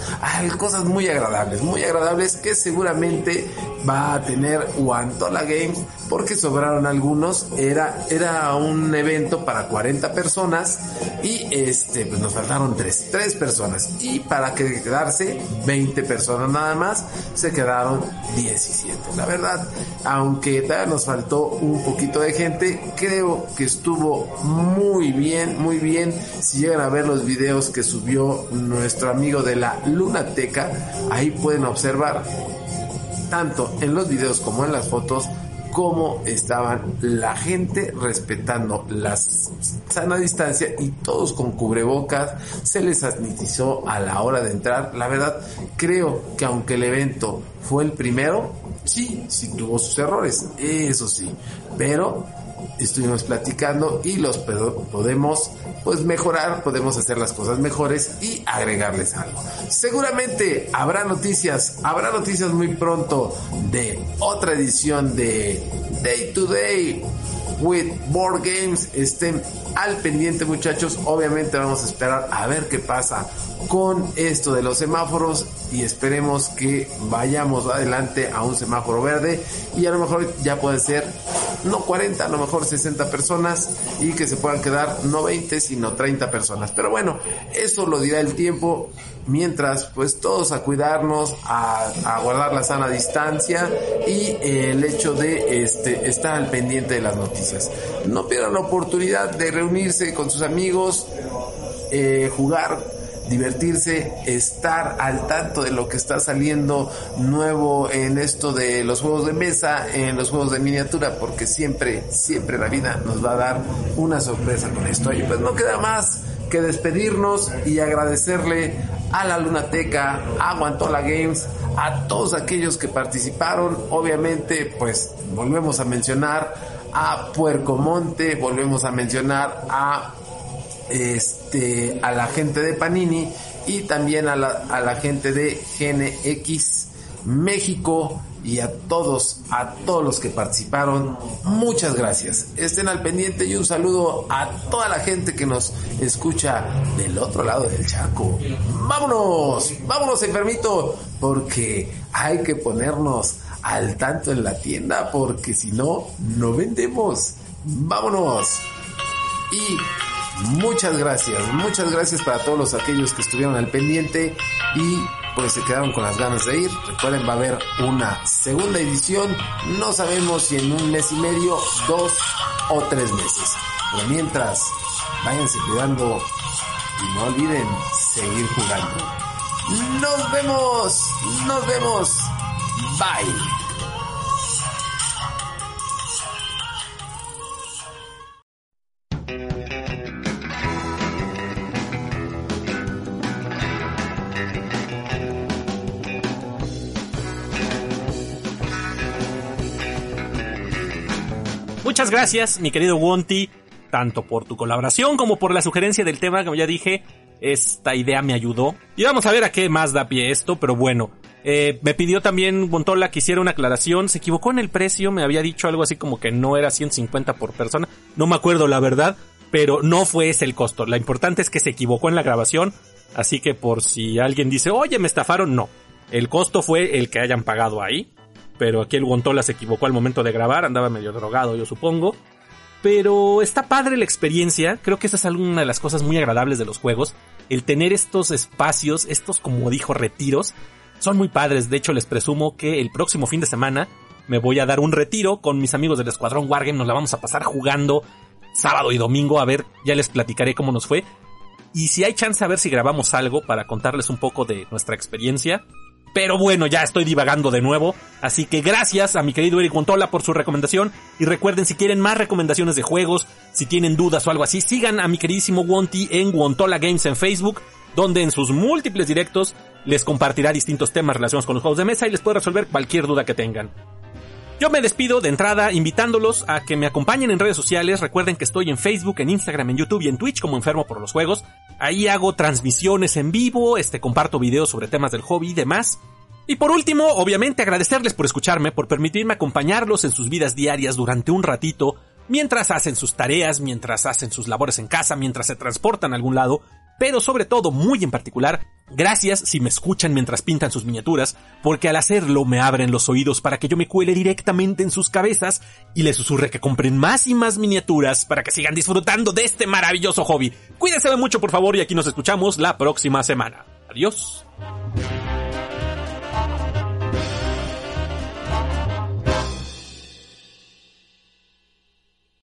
cosas muy agradables, muy agradables que seguramente va a tener Guantola Games porque sobraron algunos, era, era un evento para 40 personas y este, pues nos faltaron 3, 3 personas. Y para quedarse 20 personas nada más se quedaron 17. La verdad, aunque todavía nos faltó un poquito de gente, creo que estuvo muy bien, muy bien. Si llegan a ver los videos que subió nuestro amigo de la Lunateca, ahí pueden observar tanto en los videos como en las fotos cómo estaban la gente respetando la sana distancia y todos con cubrebocas, se les sanitizó a la hora de entrar. La verdad, creo que aunque el evento fue el primero, sí, sí tuvo sus errores, eso sí, pero estuvimos platicando y los podemos pues mejorar, podemos hacer las cosas mejores y agregarles algo. Seguramente habrá noticias, habrá noticias muy pronto de otra edición de Day to Day with Board Games. Estén al pendiente muchachos, obviamente vamos a esperar a ver qué pasa con esto de los semáforos y esperemos que vayamos adelante a un semáforo verde y a lo mejor ya puede ser no 40, a lo mejor 60 personas y que se puedan quedar no 20 sino 30 personas. Pero bueno, eso lo dirá el tiempo. Mientras, pues todos a cuidarnos, a, guardar la sana distancia y el hecho de este, estar al pendiente de las noticias. No pierdan la oportunidad de reunirse con sus amigos, eh, jugar divertirse, estar al tanto de lo que está saliendo nuevo en esto de los juegos de mesa, en los juegos de miniatura, porque siempre, siempre la vida nos va a dar una sorpresa con esto. Y pues no queda más que despedirnos y agradecerle a la Lunateca, a Guantola Games, a todos aquellos que participaron. Obviamente, pues volvemos a mencionar a Puerco Monte, volvemos a mencionar a este, a la gente de Panini y también a la, a la gente de GNX México y a todos, a todos los que participaron, muchas gracias. Estén al pendiente y un saludo a toda la gente que nos escucha del otro lado del Chaco. Vámonos, vámonos enfermito, porque hay que ponernos al tanto en la tienda, porque si no, no vendemos. Vámonos. Y Muchas gracias, muchas gracias para todos los aquellos que estuvieron al pendiente y pues se quedaron con las ganas de ir. Recuerden, va a haber una segunda edición. No sabemos si en un mes y medio, dos o tres meses. Pero mientras, váyanse cuidando y no olviden seguir jugando. Nos vemos, nos vemos. Bye. Gracias, mi querido Wonti, tanto por tu colaboración como por la sugerencia del tema, como ya dije, esta idea me ayudó. Y vamos a ver a qué más da pie esto, pero bueno. Eh, me pidió también Wontola que hiciera una aclaración, se equivocó en el precio, me había dicho algo así como que no era 150 por persona, no me acuerdo la verdad, pero no fue ese el costo. Lo importante es que se equivocó en la grabación, así que por si alguien dice, oye, me estafaron, no. El costo fue el que hayan pagado ahí pero aquí el Guantola se equivocó al momento de grabar, andaba medio drogado yo supongo. Pero está padre la experiencia, creo que esa es alguna de las cosas muy agradables de los juegos, el tener estos espacios, estos como dijo retiros, son muy padres, de hecho les presumo que el próximo fin de semana me voy a dar un retiro con mis amigos del Escuadrón Wargame, nos la vamos a pasar jugando sábado y domingo, a ver, ya les platicaré cómo nos fue. y si hay chance a ver si grabamos algo para contarles un poco de nuestra experiencia. Pero bueno, ya estoy divagando de nuevo. Así que gracias a mi querido Eric Guantola por su recomendación. Y recuerden, si quieren más recomendaciones de juegos, si tienen dudas o algo así, sigan a mi queridísimo Wonti en Guantola Games en Facebook, donde en sus múltiples directos les compartirá distintos temas relacionados con los juegos de mesa y les puede resolver cualquier duda que tengan. Yo me despido de entrada invitándolos a que me acompañen en redes sociales. Recuerden que estoy en Facebook, en Instagram, en YouTube y en Twitch como enfermo por los juegos. Ahí hago transmisiones en vivo, este comparto videos sobre temas del hobby y demás. Y por último, obviamente agradecerles por escucharme, por permitirme acompañarlos en sus vidas diarias durante un ratito, mientras hacen sus tareas, mientras hacen sus labores en casa, mientras se transportan a algún lado, pero sobre todo, muy en particular, gracias si me escuchan mientras pintan sus miniaturas, porque al hacerlo me abren los oídos para que yo me cuele directamente en sus cabezas y les susurre que compren más y más miniaturas para que sigan disfrutando de este maravilloso hobby. Cuídense mucho por favor y aquí nos escuchamos la próxima semana. Adiós.